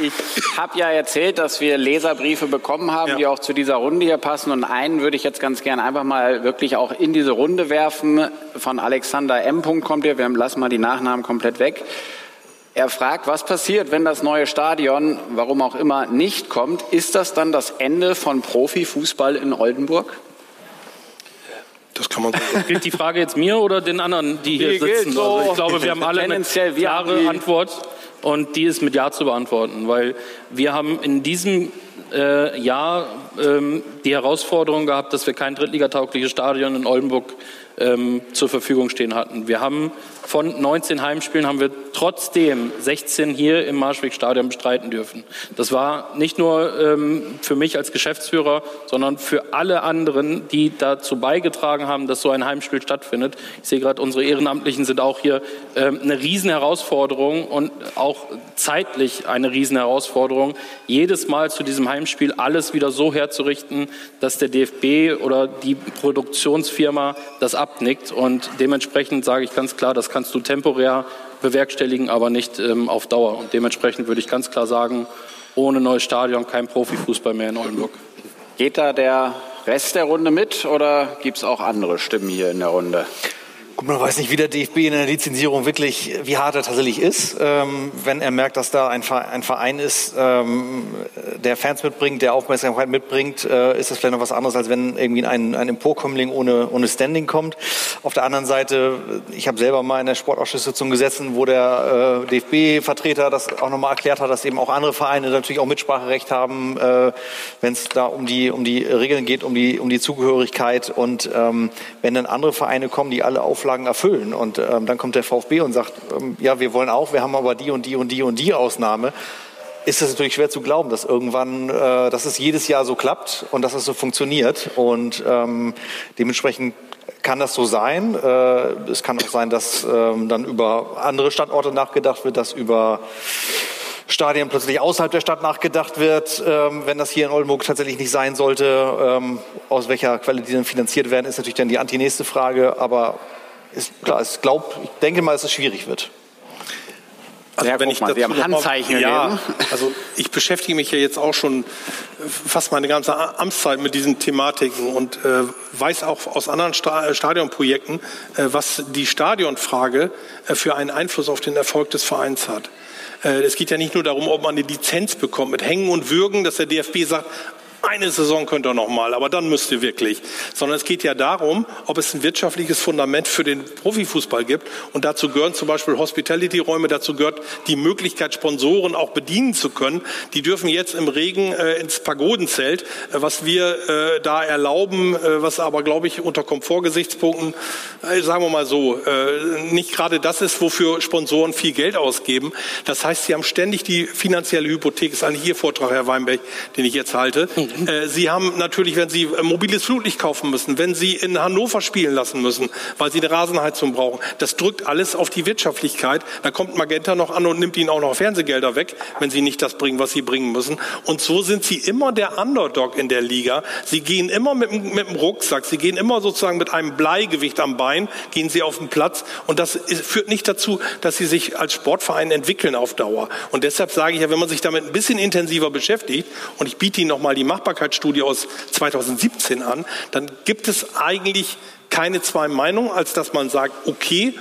Ich habe ja erzählt, dass wir Leserbriefe bekommen haben, Ja. die auch zu dieser Runde hier passen. Und einen würde ich jetzt ganz gerne einfach mal wirklich auch in diese Runde werfen. Von Alexander M. kommt hier. Wir lassen mal die Nachnamen komplett weg. Er fragt, was passiert, wenn das neue Stadion, warum auch immer, nicht kommt? Ist das dann das Ende von Profifußball in Oldenburg? Das kann man so Gilt die Frage jetzt mir oder den anderen, die hier gilt sitzen? so Also ich glaube, wir haben alle eine klare die- Antwort und die ist mit Ja zu beantworten, weil wir haben in diesem äh, Jahr ähm, die Herausforderung gehabt, dass wir kein drittligataugliches Stadion in Oldenburg ähm, zur Verfügung stehen hatten. Wir haben von 19 Heimspielen haben wir trotzdem 16 hier im Marschwegstadion bestreiten dürfen. Das war nicht nur ähm, für mich als Geschäftsführer, sondern für alle anderen, die dazu beigetragen haben, dass so ein Heimspiel stattfindet. Ich sehe gerade, unsere Ehrenamtlichen sind auch hier ähm, eine Riesenherausforderung und auch zeitlich eine Riesenherausforderung, jedes Mal zu diesem Heimspiel alles wieder so herzurichten, dass der DFB oder die Produktionsfirma das abnickt. Und dementsprechend sage ich ganz klar, das kannst du temporär bewerkstelligen, aber nicht ähm, auf Dauer. Und dementsprechend würde ich ganz klar sagen, ohne neues Stadion kein Profifußball mehr in Oldenburg. Geht da der Rest der Runde mit oder gibt es auch andere Stimmen hier in der Runde? Gut, man weiß nicht, wie der DFB in der Lizenzierung wirklich, wie hart er tatsächlich ist. Ähm, wenn er merkt, dass da ein Verein, ein Verein ist, ähm, der Fans mitbringt, der Aufmerksamkeit mitbringt, äh, ist das vielleicht noch was anderes, als wenn irgendwie ein, ein Emporkömmling ohne, ohne Standing kommt. Auf der anderen Seite, ich habe selber mal in der Sportausschusssitzung gesessen, wo der äh, DFB-Vertreter das auch nochmal erklärt hat, dass eben auch andere Vereine natürlich auch Mitspracherecht haben, äh, wenn es da um die, um die Regeln geht, um die, um die Zugehörigkeit. Und ähm, wenn dann andere Vereine kommen, die alle Auflagen erfüllen und ähm, dann kommt der VfB und sagt, ähm, ja, wir wollen auch, wir haben aber die und die und die und die Ausnahme, ist es natürlich schwer zu glauben, dass irgendwann, äh, dass es jedes Jahr so klappt und dass es so funktioniert. Und ähm, dementsprechend kann das so sein. Äh, es kann auch sein, dass ähm, dann über andere Standorte nachgedacht wird, dass über Stadien plötzlich außerhalb der Stadt nachgedacht wird, ähm, wenn das hier in Oldenburg tatsächlich nicht sein sollte. Ähm, aus welcher Quelle die dann finanziert werden, ist natürlich dann die antinächste Frage. Aber ist klar, ich glaube, ich denke mal, dass es schwierig wird. Ja, guck mal, Sie haben dazu noch mal- Handzeichen Ja, also ich beschäftige mich ja jetzt auch schon fast meine ganze Amtszeit mit diesen Thematiken und äh, weiß auch aus anderen Sta Stadionprojekten, äh, was die Stadionfrage äh, für einen Einfluss auf den Erfolg des Vereins hat. Äh, es geht ja nicht nur darum, ob man eine Lizenz bekommt mit Hängen und Würgen, dass der DFB sagt, eine Saison könnt ihr noch mal, aber dann müsst ihr wirklich. Sondern es geht ja darum, ob es ein wirtschaftliches Fundament für den Profifußball gibt. Und dazu gehören zum Beispiel Hospitality-Räume, dazu gehört die Möglichkeit, Sponsoren auch bedienen zu können. Die dürfen jetzt im Regen äh, ins Pagodenzelt, äh, was wir äh, da erlauben, äh, was aber, glaube ich, unter Komfortgesichtspunkten, äh, sagen wir mal so, äh, nicht gerade das ist, wofür Sponsoren viel Geld ausgeben. Das heißt, sie haben ständig die finanzielle Hypothek, ist eigentlich Ihr Vortrag, Herr Weinberg, den ich jetzt halte. Äh, Sie haben natürlich, wenn Sie äh, mobiles Flutlicht kaufen müssen, wenn Sie in Hannover spielen lassen müssen, weil Sie eine Rasenheizung brauchen, das drückt alles auf die Wirtschaftlichkeit. Da kommt Magenta noch an und nimmt Ihnen auch noch Fernsehgelder weg, wenn Sie nicht das bringen, was Sie bringen müssen. Und so sind Sie immer der Underdog in der Liga. Sie gehen immer mit, mit dem Rucksack, Sie gehen immer sozusagen mit einem Bleigewicht am Bein, gehen Sie auf den Platz. Und das ist, führt nicht dazu, dass Sie sich als Sportverein entwickeln auf Dauer. Und deshalb sage ich ja, wenn man sich damit ein bisschen intensiver beschäftigt, und ich biete Ihnen nochmal die Machbarkeitsstudie aus 2017 an, dann gibt es eigentlich keine zwei Meinungen, als dass man sagt, okay,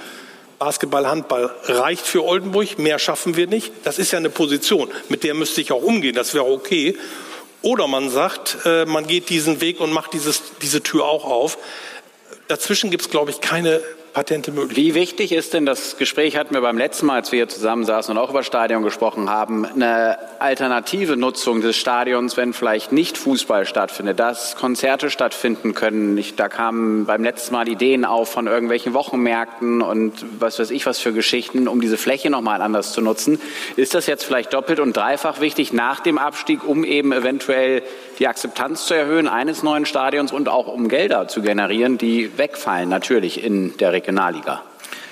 Basketball, Handball reicht für Oldenburg, mehr schaffen wir nicht. Das ist ja eine Position, mit der müsste ich auch umgehen, das wäre okay. Oder man sagt, äh, man geht diesen Weg und macht dieses, diese Tür auch auf. Dazwischen gibt es, glaube ich, keine Patente möglich. Wie wichtig ist denn, das Gespräch hatten wir beim letzten Mal, als wir hier zusammensaßen und auch über Stadion gesprochen haben, eine alternative Nutzung des Stadions, wenn vielleicht nicht Fußball stattfindet, dass Konzerte stattfinden können. Ich, da kamen beim letzten Mal Ideen auf von irgendwelchen Wochenmärkten und was weiß ich was für Geschichten, um diese Fläche nochmal anders zu nutzen. Ist das jetzt vielleicht doppelt und dreifach wichtig nach dem Abstieg, um eben eventuell die Akzeptanz zu erhöhen eines neuen Stadions und auch um Gelder zu generieren, die wegfallen natürlich in der Regionalliga?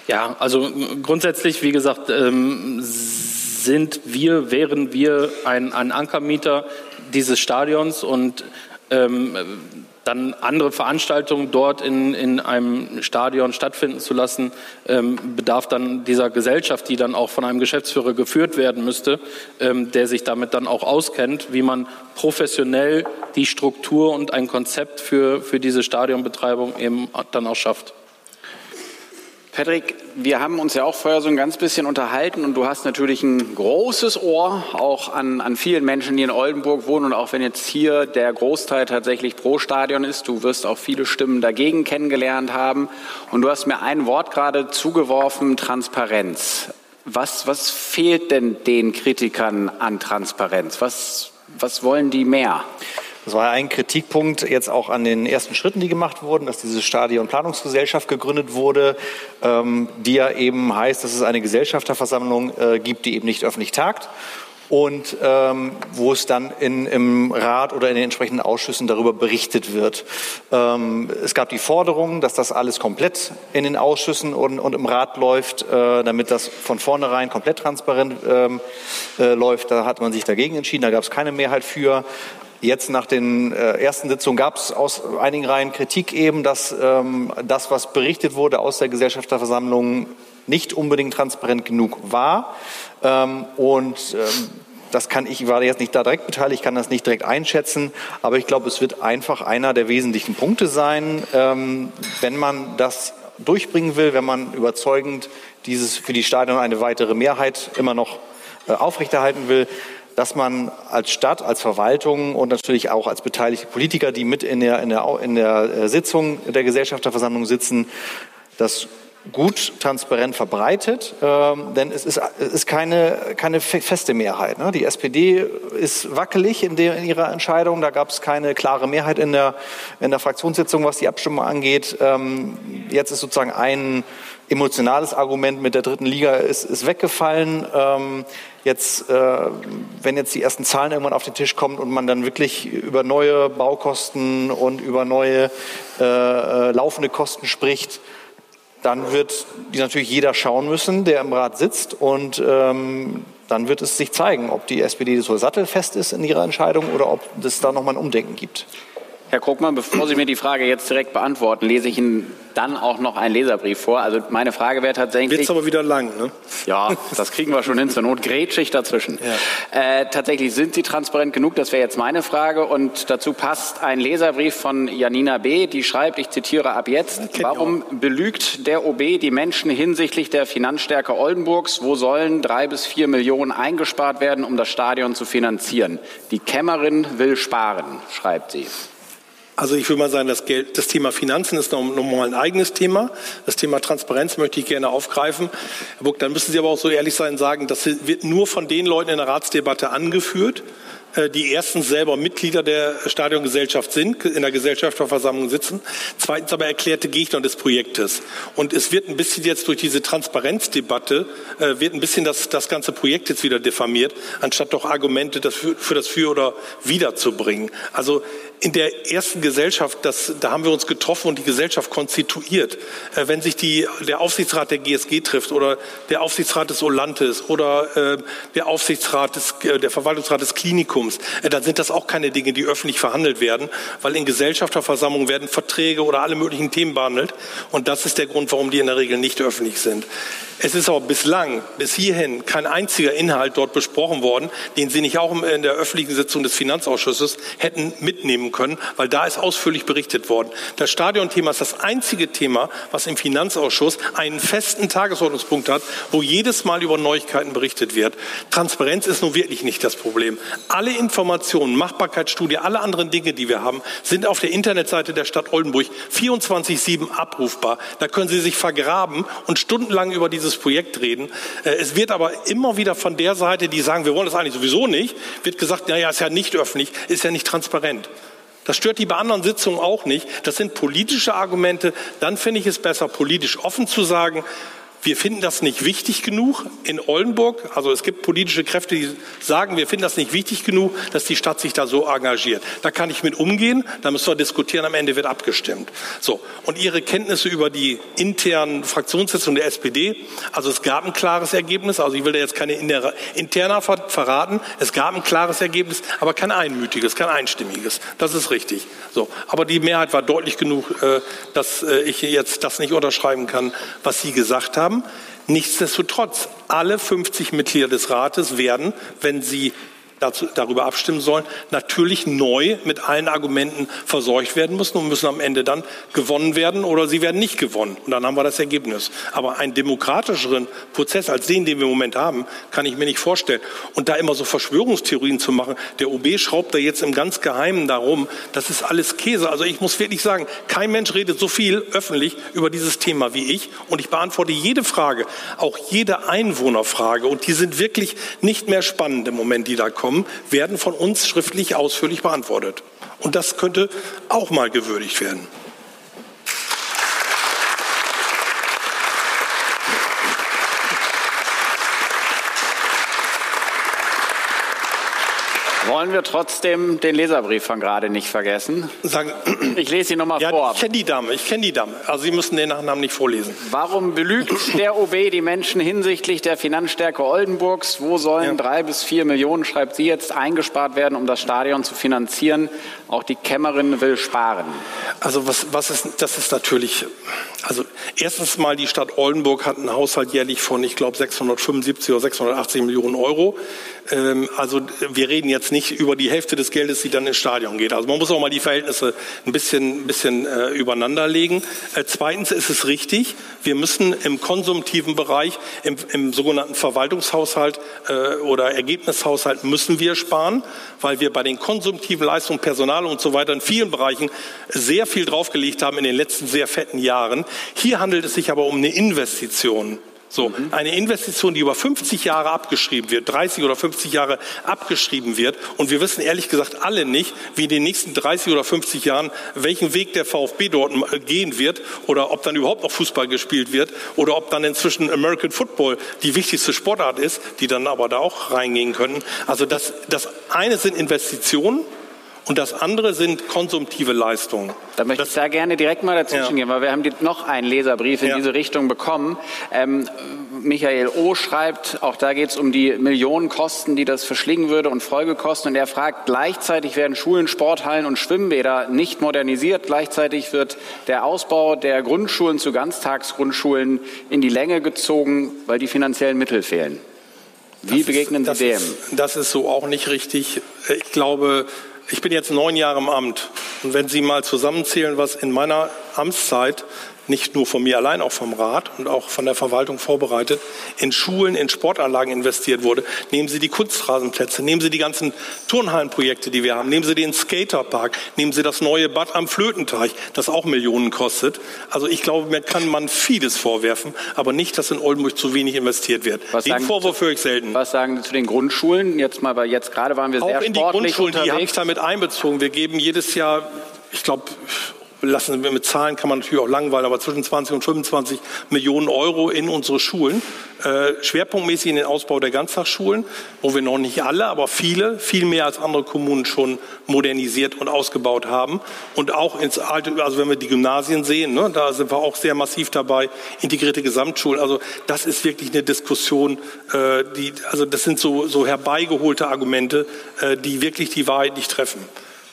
Ja, also grundsätzlich, wie gesagt, ähm, sind wir, wären wir ein, ein Ankermieter dieses Stadions und ähm, dann andere Veranstaltungen dort in, in einem Stadion stattfinden zu lassen, ähm, bedarf dann dieser Gesellschaft, die dann auch von einem Geschäftsführer geführt werden müsste, ähm, der sich damit dann auch auskennt, wie man professionell die Struktur und ein Konzept für, für diese Stadionbetreibung eben dann auch schafft. Patrick, wir haben uns ja auch vorher so ein ganz bisschen unterhalten und du hast natürlich ein großes Ohr auch an, an vielen Menschen, die in Oldenburg wohnen und auch wenn jetzt hier der Großteil tatsächlich pro Stadion ist, du wirst auch viele Stimmen dagegen kennengelernt haben und du hast mir ein Wort gerade zugeworfen, Transparenz. Was, was fehlt denn den Kritikern an Transparenz? Was, was wollen die mehr? Das war ein Kritikpunkt jetzt auch an den ersten Schritten, die gemacht wurden, dass diese Stadionplanungsgesellschaft gegründet wurde, ähm, die ja eben heißt, dass es eine Gesellschafterversammlung äh, gibt, die eben nicht öffentlich tagt und ähm, wo es dann in, im Rat oder in den entsprechenden Ausschüssen darüber berichtet wird. Ähm, es gab die Forderung, dass das alles komplett in den Ausschüssen und, und im Rat läuft, äh, damit das von vornherein komplett transparent ähm, äh, läuft. Da hat man sich dagegen entschieden, da gab es keine Mehrheit für. Jetzt nach den äh, ersten Sitzungen gab es aus einigen Reihen Kritik eben, dass ähm, das, was berichtet wurde aus der Gesellschafterversammlung, nicht unbedingt transparent genug war. Ähm, und ähm, das kann ich, war jetzt nicht da direkt beteiligt, kann das nicht direkt einschätzen, aber ich glaube, es wird einfach einer der wesentlichen Punkte sein, ähm, wenn man das durchbringen will, wenn man überzeugend dieses für die Stadion eine weitere Mehrheit immer noch äh, aufrechterhalten will, dass man als Stadt, als Verwaltung und natürlich auch als beteiligte Politiker, die mit in der, in der, in der äh, Sitzung der Gesellschafterversammlung sitzen, das gut transparent verbreitet, ähm, denn es ist, es ist keine, keine feste Mehrheit. Ne? Die SPD ist wackelig in, der, in ihrer Entscheidung. Da gab es keine klare Mehrheit in der, in der Fraktionssitzung, was die Abstimmung angeht. Ähm, jetzt ist sozusagen ein emotionales Argument mit der dritten Liga ist, ist weggefallen. Ähm, jetzt, äh, wenn jetzt die ersten Zahlen irgendwann auf den Tisch kommen und man dann wirklich über neue Baukosten und über neue äh, äh laufende Kosten spricht, dann wird die natürlich jeder schauen müssen, der im Rat sitzt. Und ähm, dann wird es sich zeigen, ob die SPD so sattelfest ist in ihrer Entscheidung oder ob es da nochmal ein Umdenken gibt. Herr Krugmann, bevor Sie mir die Frage jetzt direkt beantworten, lese ich Ihnen dann auch noch einen Leserbrief vor. Also meine Frage wäre tatsächlich... Wird aber wieder lang, ne? Ja, das kriegen wir schon hin. Zur Not grätsche ich dazwischen. Ja. Äh, tatsächlich, sind Sie transparent genug? Das wäre jetzt meine Frage. Und dazu passt ein Leserbrief von Janina B., die schreibt, ich zitiere ab jetzt, warum belügt der OB die Menschen hinsichtlich der Finanzstärke Oldenburgs? Wo sollen drei bis vier Millionen eingespart werden, um das Stadion zu finanzieren? Die Kämmerin will sparen, schreibt sie. Also ich würde mal sagen, das, Geld, das Thema Finanzen ist nochmal ein eigenes Thema. Das Thema Transparenz möchte ich gerne aufgreifen. Herr Buck, dann müssen Sie aber auch so ehrlich sein und sagen, das wird nur von den Leuten in der Ratsdebatte angeführt, äh, die erstens selber Mitglieder der Stadiongesellschaft sind, in der Gesellschafterversammlung sitzen, zweitens aber erklärte Gegner des Projektes. Und es wird ein bisschen jetzt durch diese Transparenzdebatte, äh, wird ein bisschen das, das ganze Projekt jetzt wieder diffamiert, anstatt doch Argumente für, für das Für oder Wider zu bringen. Also in der ersten Gesellschaft, das, da haben wir uns getroffen und die Gesellschaft konstituiert. Äh, wenn sich die, der Aufsichtsrat der GSG trifft oder der Aufsichtsrat des Olantes oder äh, der Aufsichtsrat des, äh, der Verwaltungsrat des Klinikums, äh, dann sind das auch keine Dinge, die öffentlich verhandelt werden, weil in Gesellschafterversammlungen werden Verträge oder alle möglichen Themen behandelt und das ist der Grund, warum die in der Regel nicht öffentlich sind. Es ist aber bislang, bis hierhin, kein einziger Inhalt dort besprochen worden, den Sie nicht auch in der öffentlichen Sitzung des Finanzausschusses hätten mitnehmen können, weil da ist ausführlich berichtet worden. Das Stadionthema ist das einzige Thema, was im Finanzausschuss einen festen Tagesordnungspunkt hat, wo jedes Mal über Neuigkeiten berichtet wird. Transparenz ist nun wirklich nicht das Problem. Alle Informationen, Machbarkeitsstudie, alle anderen Dinge, die wir haben, sind auf der Internetseite der Stadt Oldenburg 24-7 abrufbar. Da können Sie sich vergraben und stundenlang über diese dieses Projekt reden. Äh, es wird aber immer wieder von der Seite, die sagen, wir wollen das eigentlich sowieso nicht, wird gesagt, naja, ist ja nicht öffentlich, ist ja nicht transparent. Das stört die bei anderen Sitzungen auch nicht. Das sind politische Argumente. Dann finde ich es besser, politisch offen zu sagen, wir finden das nicht wichtig genug in Oldenburg. Also es gibt politische Kräfte, die sagen, wir finden das nicht wichtig genug, dass die Stadt sich da so engagiert. Da kann ich mit umgehen, da müssen wir diskutieren, am Ende wird abgestimmt. So. Und Ihre Kenntnisse über die internen Fraktionssitzungen der SPD, also es gab ein klares Ergebnis, also ich will da jetzt keine interner verraten, es gab ein klares Ergebnis, aber kein einmütiges, kein einstimmiges. Das ist richtig. So. Aber die Mehrheit war deutlich genug, äh, dass äh, ich jetzt das nicht unterschreiben kann, was Sie gesagt haben haben. Nichtsdestotrotz, alle 50 Mitglieder des Rates werden, wenn sie dazu, darüber abstimmen sollen, natürlich neu mit allen Argumenten verseucht werden müssen und müssen am Ende dann gewonnen werden oder sie werden nicht gewonnen. Und dann haben wir das Ergebnis. Aber einen demokratischeren Prozess als den, den wir im Moment haben, kann ich mir nicht vorstellen. Und da immer so Verschwörungstheorien zu machen, der OB schraubt da jetzt im ganz Geheimen darum, das ist alles Käse. Also ich muss wirklich sagen, kein Mensch redet so viel öffentlich über dieses Thema wie ich. Und ich beantworte jede Frage, auch jede Einwohnerfrage. Und die sind wirklich nicht mehr spannend im Moment, die da kommen kommen, werden von uns schriftlich ausführlich beantwortet. Und das könnte auch mal gewürdigt werden. Wollen wir trotzdem den Leserbrief von gerade nicht vergessen? Sagen, ich lese ihn nochmal ja, vor. Ich kenne die Dame, ich kenne die Dame. Also Sie müssen den Nachnamen nicht vorlesen. Warum belügt der OB die Menschen hinsichtlich der Finanzstärke Oldenburgs? Wo sollen ja. drei bis vier Millionen, schreibt sie jetzt, eingespart werden, um das Stadion zu finanzieren? Auch die Kämmerin will sparen. Also was, was ist, das ist natürlich, also erstens mal die Stadt Oldenburg hat einen Haushalt jährlich von, ich glaube, 675 oder 680 Millionen Euro. Ähm, also wir reden jetzt nicht über die Hälfte des Geldes, die dann ins Stadion geht. Also man muss auch mal die Verhältnisse ein bisschen, ein bisschen äh, übereinander legen. Äh, zweitens ist es richtig, wir müssen im konsumtiven Bereich, im, im sogenannten Verwaltungshaushalt äh, oder Ergebnishaushalt müssen wir sparen, weil wir bei den konsumtiven Leistungen, Personal und so weiter in vielen Bereichen sehr viel draufgelegt haben in den letzten sehr fetten Jahren. Hier handelt es sich aber um eine Investition. So, eine Investition, die über 50 Jahre abgeschrieben wird, 30 oder 50 Jahre abgeschrieben wird. Und wir wissen ehrlich gesagt alle nicht, wie in den nächsten 30 oder 50 Jahren, welchen Weg der VfB dort gehen wird oder ob dann überhaupt noch Fußball gespielt wird oder ob dann inzwischen American Football die wichtigste Sportart ist, die dann aber da auch reingehen können. Also das, das eine sind Investitionen und das andere sind konsumtive Leistungen. Da möchte das, ich da gerne direkt mal dazwischen ja. gehen, weil wir haben noch einen Leserbrief in ja. diese Richtung bekommen. Ähm, Michael O. schreibt, auch da geht es um die Millionenkosten, die das verschlingen würde und Folgekosten. Und er fragt, gleichzeitig werden Schulen, Sporthallen und Schwimmbäder nicht modernisiert. Gleichzeitig wird der Ausbau der Grundschulen zu Ganztagsgrundschulen in die Länge gezogen, weil die finanziellen Mittel fehlen. Wie das begegnen ist, Sie dem? Ist, das ist so auch nicht richtig. Ich glaube, ich bin jetzt neun Jahre im Amt. Und wenn Sie mal zusammenzählen, was in meiner Amtszeit nicht nur von mir allein, auch vom Rat und auch von der Verwaltung vorbereitet, in Schulen, in Sportanlagen investiert wurde. Nehmen Sie die Kunstrasenplätze, nehmen Sie die ganzen Turnhallenprojekte, die wir haben, nehmen Sie den Skaterpark, nehmen Sie das neue Bad am Flötenteich, das auch Millionen kostet. Also ich glaube, mir kann man vieles vorwerfen, aber nicht, dass in Oldenburg zu wenig investiert wird. Was den Vorwurf höre ich selten. Was sagen Sie zu den Grundschulen? Jetzt mal, weil jetzt gerade waren wir auch sehr in die Grundschulen, unterwegs. die habe ich damit einbezogen. Wir geben jedes Jahr ich glaube, lassen wir mit Zahlen kann man natürlich auch langweilen, aber zwischen 20 und 25 Millionen Euro in unsere Schulen. Äh, schwerpunktmäßig in den Ausbau der Ganztagsschulen, wo wir noch nicht alle, aber viele, viel mehr als andere Kommunen schon modernisiert und ausgebaut haben. Und auch ins alte, also wenn wir die Gymnasien sehen, ne, da sind wir auch sehr massiv dabei, integrierte Gesamtschulen. Also das ist wirklich eine Diskussion, äh, die, also das sind so, so herbeigeholte Argumente, äh, die wirklich die Wahrheit nicht treffen.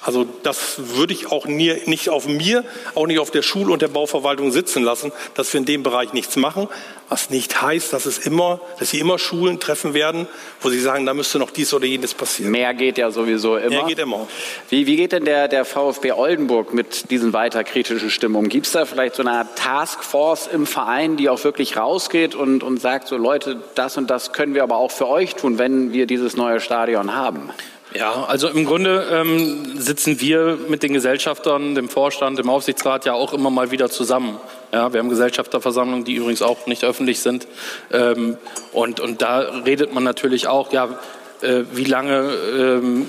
Also das würde ich auch nie, nicht auf mir, auch nicht auf der Schul- und der Bauverwaltung sitzen lassen, dass wir in dem Bereich nichts machen. Was nicht heißt, dass es immer, dass sie immer Schulen treffen werden, wo sie sagen, da müsste noch dies oder jenes passieren. Mehr geht ja sowieso immer. Mehr geht immer. Wie, wie geht denn der, der VfB Oldenburg mit diesen weiter kritischen Stimmungen? Gibt es da vielleicht so eine Art Taskforce im Verein, die auch wirklich rausgeht und, und sagt, so Leute, das und das können wir aber auch für euch tun, wenn wir dieses neue Stadion haben? Ja, also im Grunde ähm, sitzen wir mit den Gesellschaftern, dem Vorstand, dem Aufsichtsrat ja auch immer mal wieder zusammen. Ja, wir haben Gesellschafterversammlungen, die übrigens auch nicht öffentlich sind. Ähm, und, und da redet man natürlich auch, ja, äh, wie lange ähm,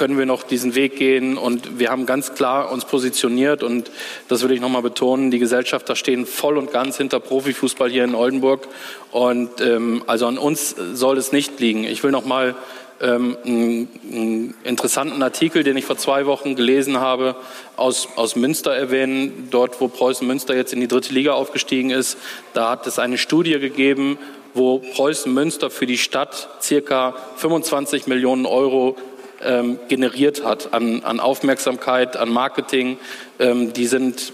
können wir noch diesen Weg gehen? Und wir haben ganz klar uns positioniert und das will ich nochmal betonen, die Gesellschafter stehen voll und ganz hinter Profifußball hier in Oldenburg. Und ähm, also an uns soll es nicht liegen. Ich will nochmal ähm, einen, einen interessanten Artikel, den ich vor zwei Wochen gelesen habe, aus, aus Münster erwähnen, dort wo Preußen Münster jetzt in die dritte Liga aufgestiegen ist. Da hat es eine Studie gegeben, wo Preußen Münster für die Stadt circa 25 Millionen Euro ähm, generiert hat an, an Aufmerksamkeit, an Marketing. Ähm, die sind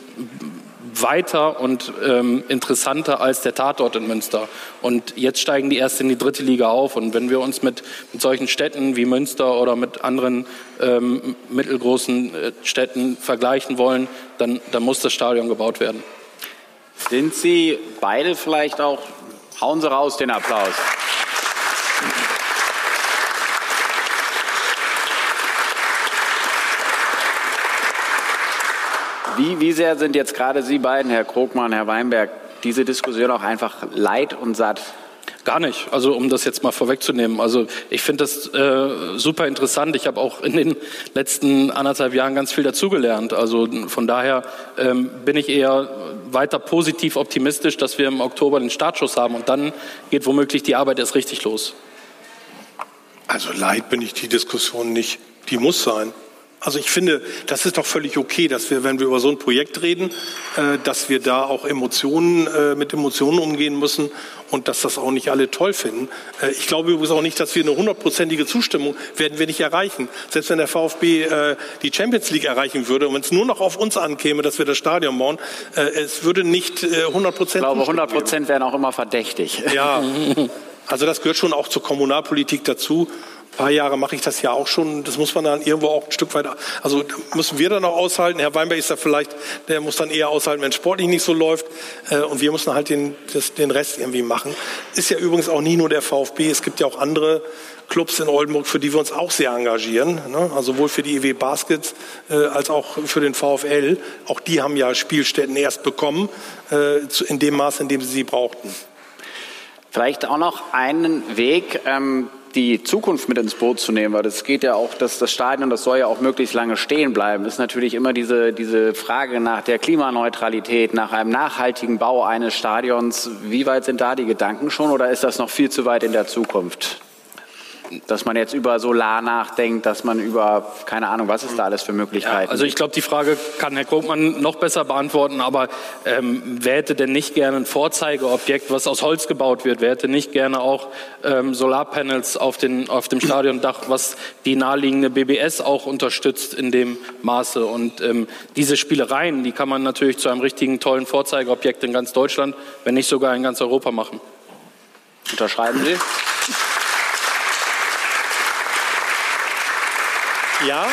weiter und ähm, interessanter als der Tatort in Münster. Und jetzt steigen die erst in die dritte Liga auf. Und wenn wir uns mit, mit solchen Städten wie Münster oder mit anderen ähm, mittelgroßen äh, Städten vergleichen wollen, dann, dann muss das Stadion gebaut werden. Sind Sie beide vielleicht auch, hauen Sie raus den Applaus. Wie, wie sehr sind jetzt gerade Sie beiden, Herr Krogmann, Herr Weinberg, diese Diskussion auch einfach leid und satt? Gar nicht. Also um das jetzt mal vorwegzunehmen. Also ich finde das äh, super interessant. Ich habe auch in den letzten anderthalb Jahren ganz viel dazugelernt. Also von daher ähm, bin ich eher weiter positiv optimistisch, dass wir im Oktober den Startschuss haben und dann geht womöglich die Arbeit erst richtig los. Also leid bin ich die Diskussion nicht. Die muss sein. Also ich finde, das ist doch völlig okay, dass wir, wenn wir über so ein Projekt reden, äh, dass wir da auch Emotionen äh, mit Emotionen umgehen müssen und dass das auch nicht alle toll finden. Äh, ich glaube übrigens auch nicht, dass wir eine hundertprozentige Zustimmung werden wir nicht erreichen. Selbst wenn der VfB äh, die Champions League erreichen würde und wenn es nur noch auf uns ankäme, dass wir das Stadion bauen, äh, es würde nicht äh, 100 Prozent. Ich glaube, 100 Prozent wären auch immer verdächtig. Ja, also das gehört schon auch zur Kommunalpolitik dazu paar Jahre mache ich das ja auch schon. Das muss man dann irgendwo auch ein Stück weiter, also müssen wir dann auch aushalten. Herr Weinberg ist da vielleicht, der muss dann eher aushalten, wenn sportlich nicht so läuft. Äh, und wir müssen halt den, das, den Rest irgendwie machen. Ist ja übrigens auch nie nur der VfB. Es gibt ja auch andere Clubs in Oldenburg, für die wir uns auch sehr engagieren. Ne? Also sowohl für die EW Baskets äh, als auch für den VfL. Auch die haben ja Spielstätten erst bekommen, äh, in dem Maß, in dem sie sie brauchten. Vielleicht auch noch einen Weg, ähm, die Zukunft mit ins Boot zu nehmen, weil das geht ja auch, dass das Stadion, das soll ja auch möglichst lange stehen bleiben, ist natürlich immer diese, diese Frage nach der Klimaneutralität, nach einem nachhaltigen Bau eines Stadions. Wie weit sind da die Gedanken schon oder ist das noch viel zu weit in der Zukunft? Dass man jetzt über Solar nachdenkt, dass man über, keine Ahnung, was ist da alles für Möglichkeiten? Ja, also ich glaube, die Frage kann Herr Krogmann noch besser beantworten, aber ähm, wer hätte denn nicht gerne ein Vorzeigeobjekt, was aus Holz gebaut wird? Wer hätte nicht gerne auch ähm, Solarpanels auf, den, auf dem Stadiondach, was die naheliegende BBS auch unterstützt in dem Maße? Und ähm, diese Spielereien, die kann man natürlich zu einem richtigen, tollen Vorzeigeobjekt in ganz Deutschland, wenn nicht sogar in ganz Europa machen. Unterschreiben Sie? Ja.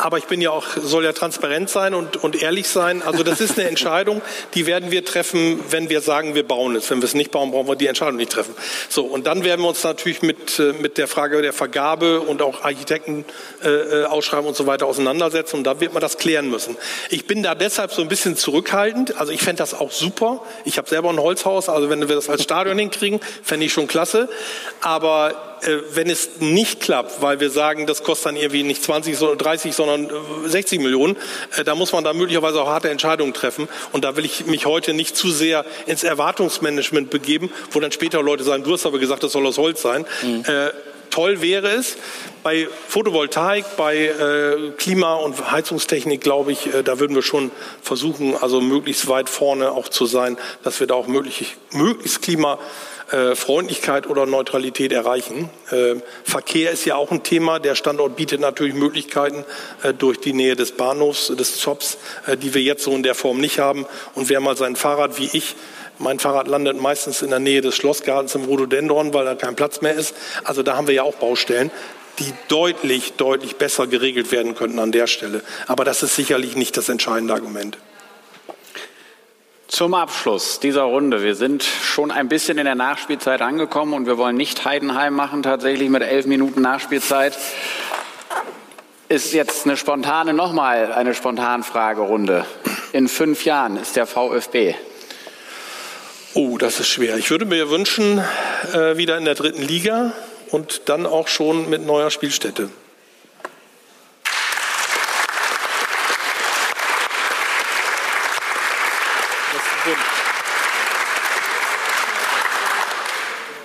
Aber ich bin ja auch, soll ja transparent sein und, und ehrlich sein. Also das ist eine Entscheidung, die werden wir treffen, wenn wir sagen, wir bauen es. Wenn wir es nicht bauen, brauchen wir die Entscheidung nicht treffen. So, und dann werden wir uns natürlich mit, äh, mit der Frage der Vergabe und auch Architekten äh, äh, ausschreiben und so weiter auseinandersetzen. Und da wird man das klären müssen. Ich bin da deshalb so ein bisschen zurückhaltend. Also ich fände das auch super. Ich habe selber ein Holzhaus, also wenn wir das als Stadion hinkriegen, fände ich schon klasse. Aber äh, wenn es nicht klappt, weil wir sagen, das kostet dann irgendwie nicht 20, 30, sondern 60 äh, Millionen, äh, da muss man da möglicherweise auch harte Entscheidungen treffen. Und da will ich mich heute nicht zu sehr ins Erwartungsmanagement begeben, wo dann später Leute sagen, du hast aber gesagt, das soll aus Holz sein. Mhm. Äh, toll wäre es, bei Photovoltaik, bei äh, Klima- und Heizungstechnik, glaube ich, äh, da würden wir schon versuchen, also möglichst weit vorne auch zu sein, dass wir da auch möglich, möglichst klima äh, Freundlichkeit oder Neutralität erreichen. Äh, Verkehr ist ja auch ein Thema. Der Standort bietet natürlich Möglichkeiten äh, durch die Nähe des Bahnhofs, des Zops, äh, die wir jetzt so in der Form nicht haben. Und wer mal sein Fahrrad wie ich mein Fahrrad landet meistens in der Nähe des Schlossgartens im Rhododendron, weil da kein Platz mehr ist. Also da haben wir ja auch Baustellen, die deutlich, deutlich besser geregelt werden könnten an der Stelle. Aber das ist sicherlich nicht das entscheidende Argument. Zum Abschluss dieser Runde. Wir sind schon ein bisschen in der Nachspielzeit angekommen und wir wollen nicht Heidenheim machen, tatsächlich mit elf Minuten Nachspielzeit. Ist jetzt eine spontane, nochmal eine Spontanfragerunde. In fünf Jahren ist der VfB. Oh, das ist schwer. Ich würde mir wünschen, äh, wieder in der dritten Liga und dann auch schon mit neuer Spielstätte.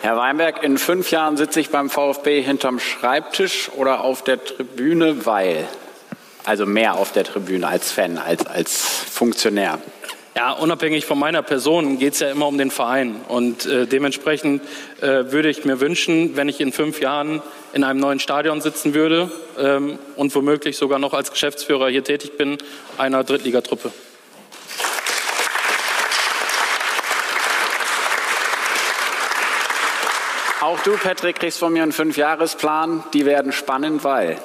Herr Weinberg, in fünf Jahren sitze ich beim VfB hinterm Schreibtisch oder auf der Tribüne, weil, also mehr auf der Tribüne als Fan, als, als Funktionär. Ja, unabhängig von meiner Person geht es ja immer um den Verein. Und äh, dementsprechend äh, würde ich mir wünschen, wenn ich in fünf Jahren in einem neuen Stadion sitzen würde ähm, und womöglich sogar noch als Geschäftsführer hier tätig bin, einer Drittligatruppe. Auch du, Patrick, kriegst von mir einen Fünfjahresplan. Die werden spannend, weil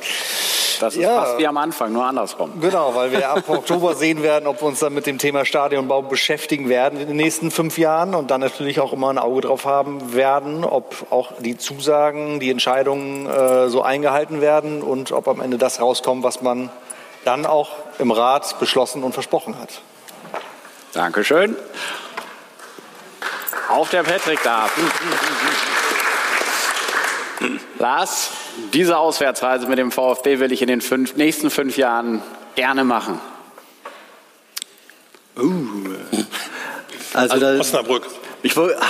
das ist Ja. fast wie am Anfang, nur andersrum. Genau, weil wir ab Oktober sehen werden, ob wir uns dann mit dem Thema Stadionbau beschäftigen werden in den nächsten fünf Jahren und dann natürlich auch immer ein Auge drauf haben werden, ob auch die Zusagen, die Entscheidungen äh, so eingehalten werden und ob am Ende das rauskommt, was man dann auch im Rat beschlossen und versprochen hat. Dankeschön. Auch der Patrick darf. Lars, diese Auswärtsreise mit dem VfB will ich in den fünf, nächsten fünf Jahren gerne machen. Also, da, Osnabrück. ich wollte.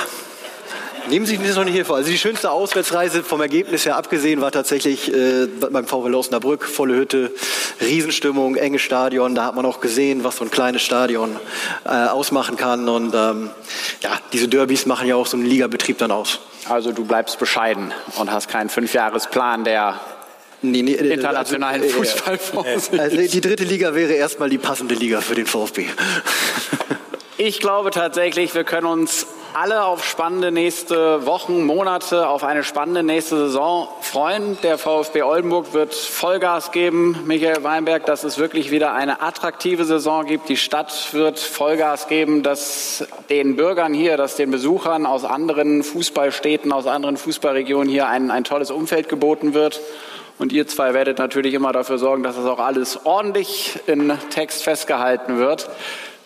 Nehmen Sie mich das noch nicht hier vor. Also die schönste Auswärtsreise vom Ergebnis her abgesehen war tatsächlich äh, beim VfL Osnabrück, volle Hütte, Riesenstimmung, enges Stadion. Da hat man auch gesehen, was so ein kleines Stadion äh, ausmachen kann. Und ähm, ja, diese Derbys machen ja auch so einen Ligabetrieb dann aus. Also du bleibst bescheiden und hast keinen Fünfjahresplan, der Nee, nee, äh, internationalen also, äh, Fußball vorsieht. Also die dritte Liga wäre erstmal die passende Liga für den VfB. Ich glaube tatsächlich, wir können uns alle auf spannende nächste Wochen, Monate, auf eine spannende nächste Saison freuen. Der VfB Oldenburg wird Vollgas geben, Michael Weinberg, dass es wirklich wieder eine attraktive Saison gibt. Die Stadt wird Vollgas geben, dass den Bürgern hier, dass den Besuchern aus anderen Fußballstädten, aus anderen Fußballregionen hier ein, ein tolles Umfeld geboten wird. Und ihr zwei werdet natürlich immer dafür sorgen, dass das auch alles ordentlich in Text festgehalten wird.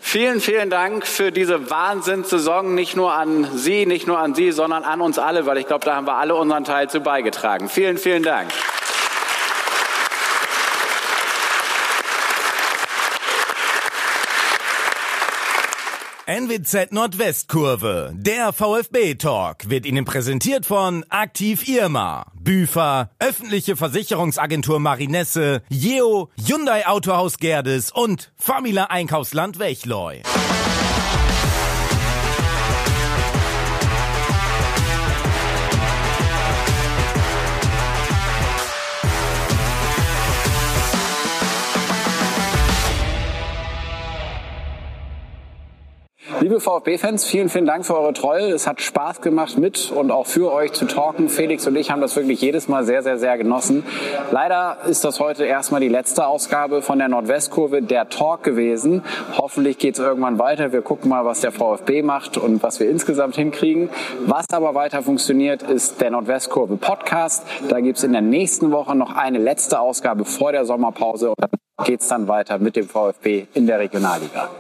Vielen, vielen Dank für diese Wahnsinnssaison, nicht nur an Sie, nicht nur an Sie, sondern an uns alle, weil ich glaube, da haben wir alle unseren Teil zu beigetragen. Vielen, vielen Dank. NWZ Nordwestkurve, der VfB-Talk, wird Ihnen präsentiert von Aktiv Irma, Büfer, öffentliche Versicherungsagentur Marinesse, Jeo, Hyundai Autohaus Gerdes und Famila Einkaufsland Wechleu. Liebe VfB-Fans, vielen, vielen Dank für eure Treue. Es hat Spaß gemacht mit und auch für euch zu talken. Felix und ich haben das wirklich jedes Mal sehr, sehr, sehr genossen. Leider ist das heute erstmal die letzte Ausgabe von der Nordwestkurve, der Talk gewesen. Hoffentlich geht es irgendwann weiter. Wir gucken mal, was der VfB macht und was wir insgesamt hinkriegen. Was aber weiter funktioniert, ist der Nordwestkurve Podcast. Da gibt es in der nächsten Woche noch eine letzte Ausgabe vor der Sommerpause und dann geht es dann weiter mit dem VfB in der Regionalliga.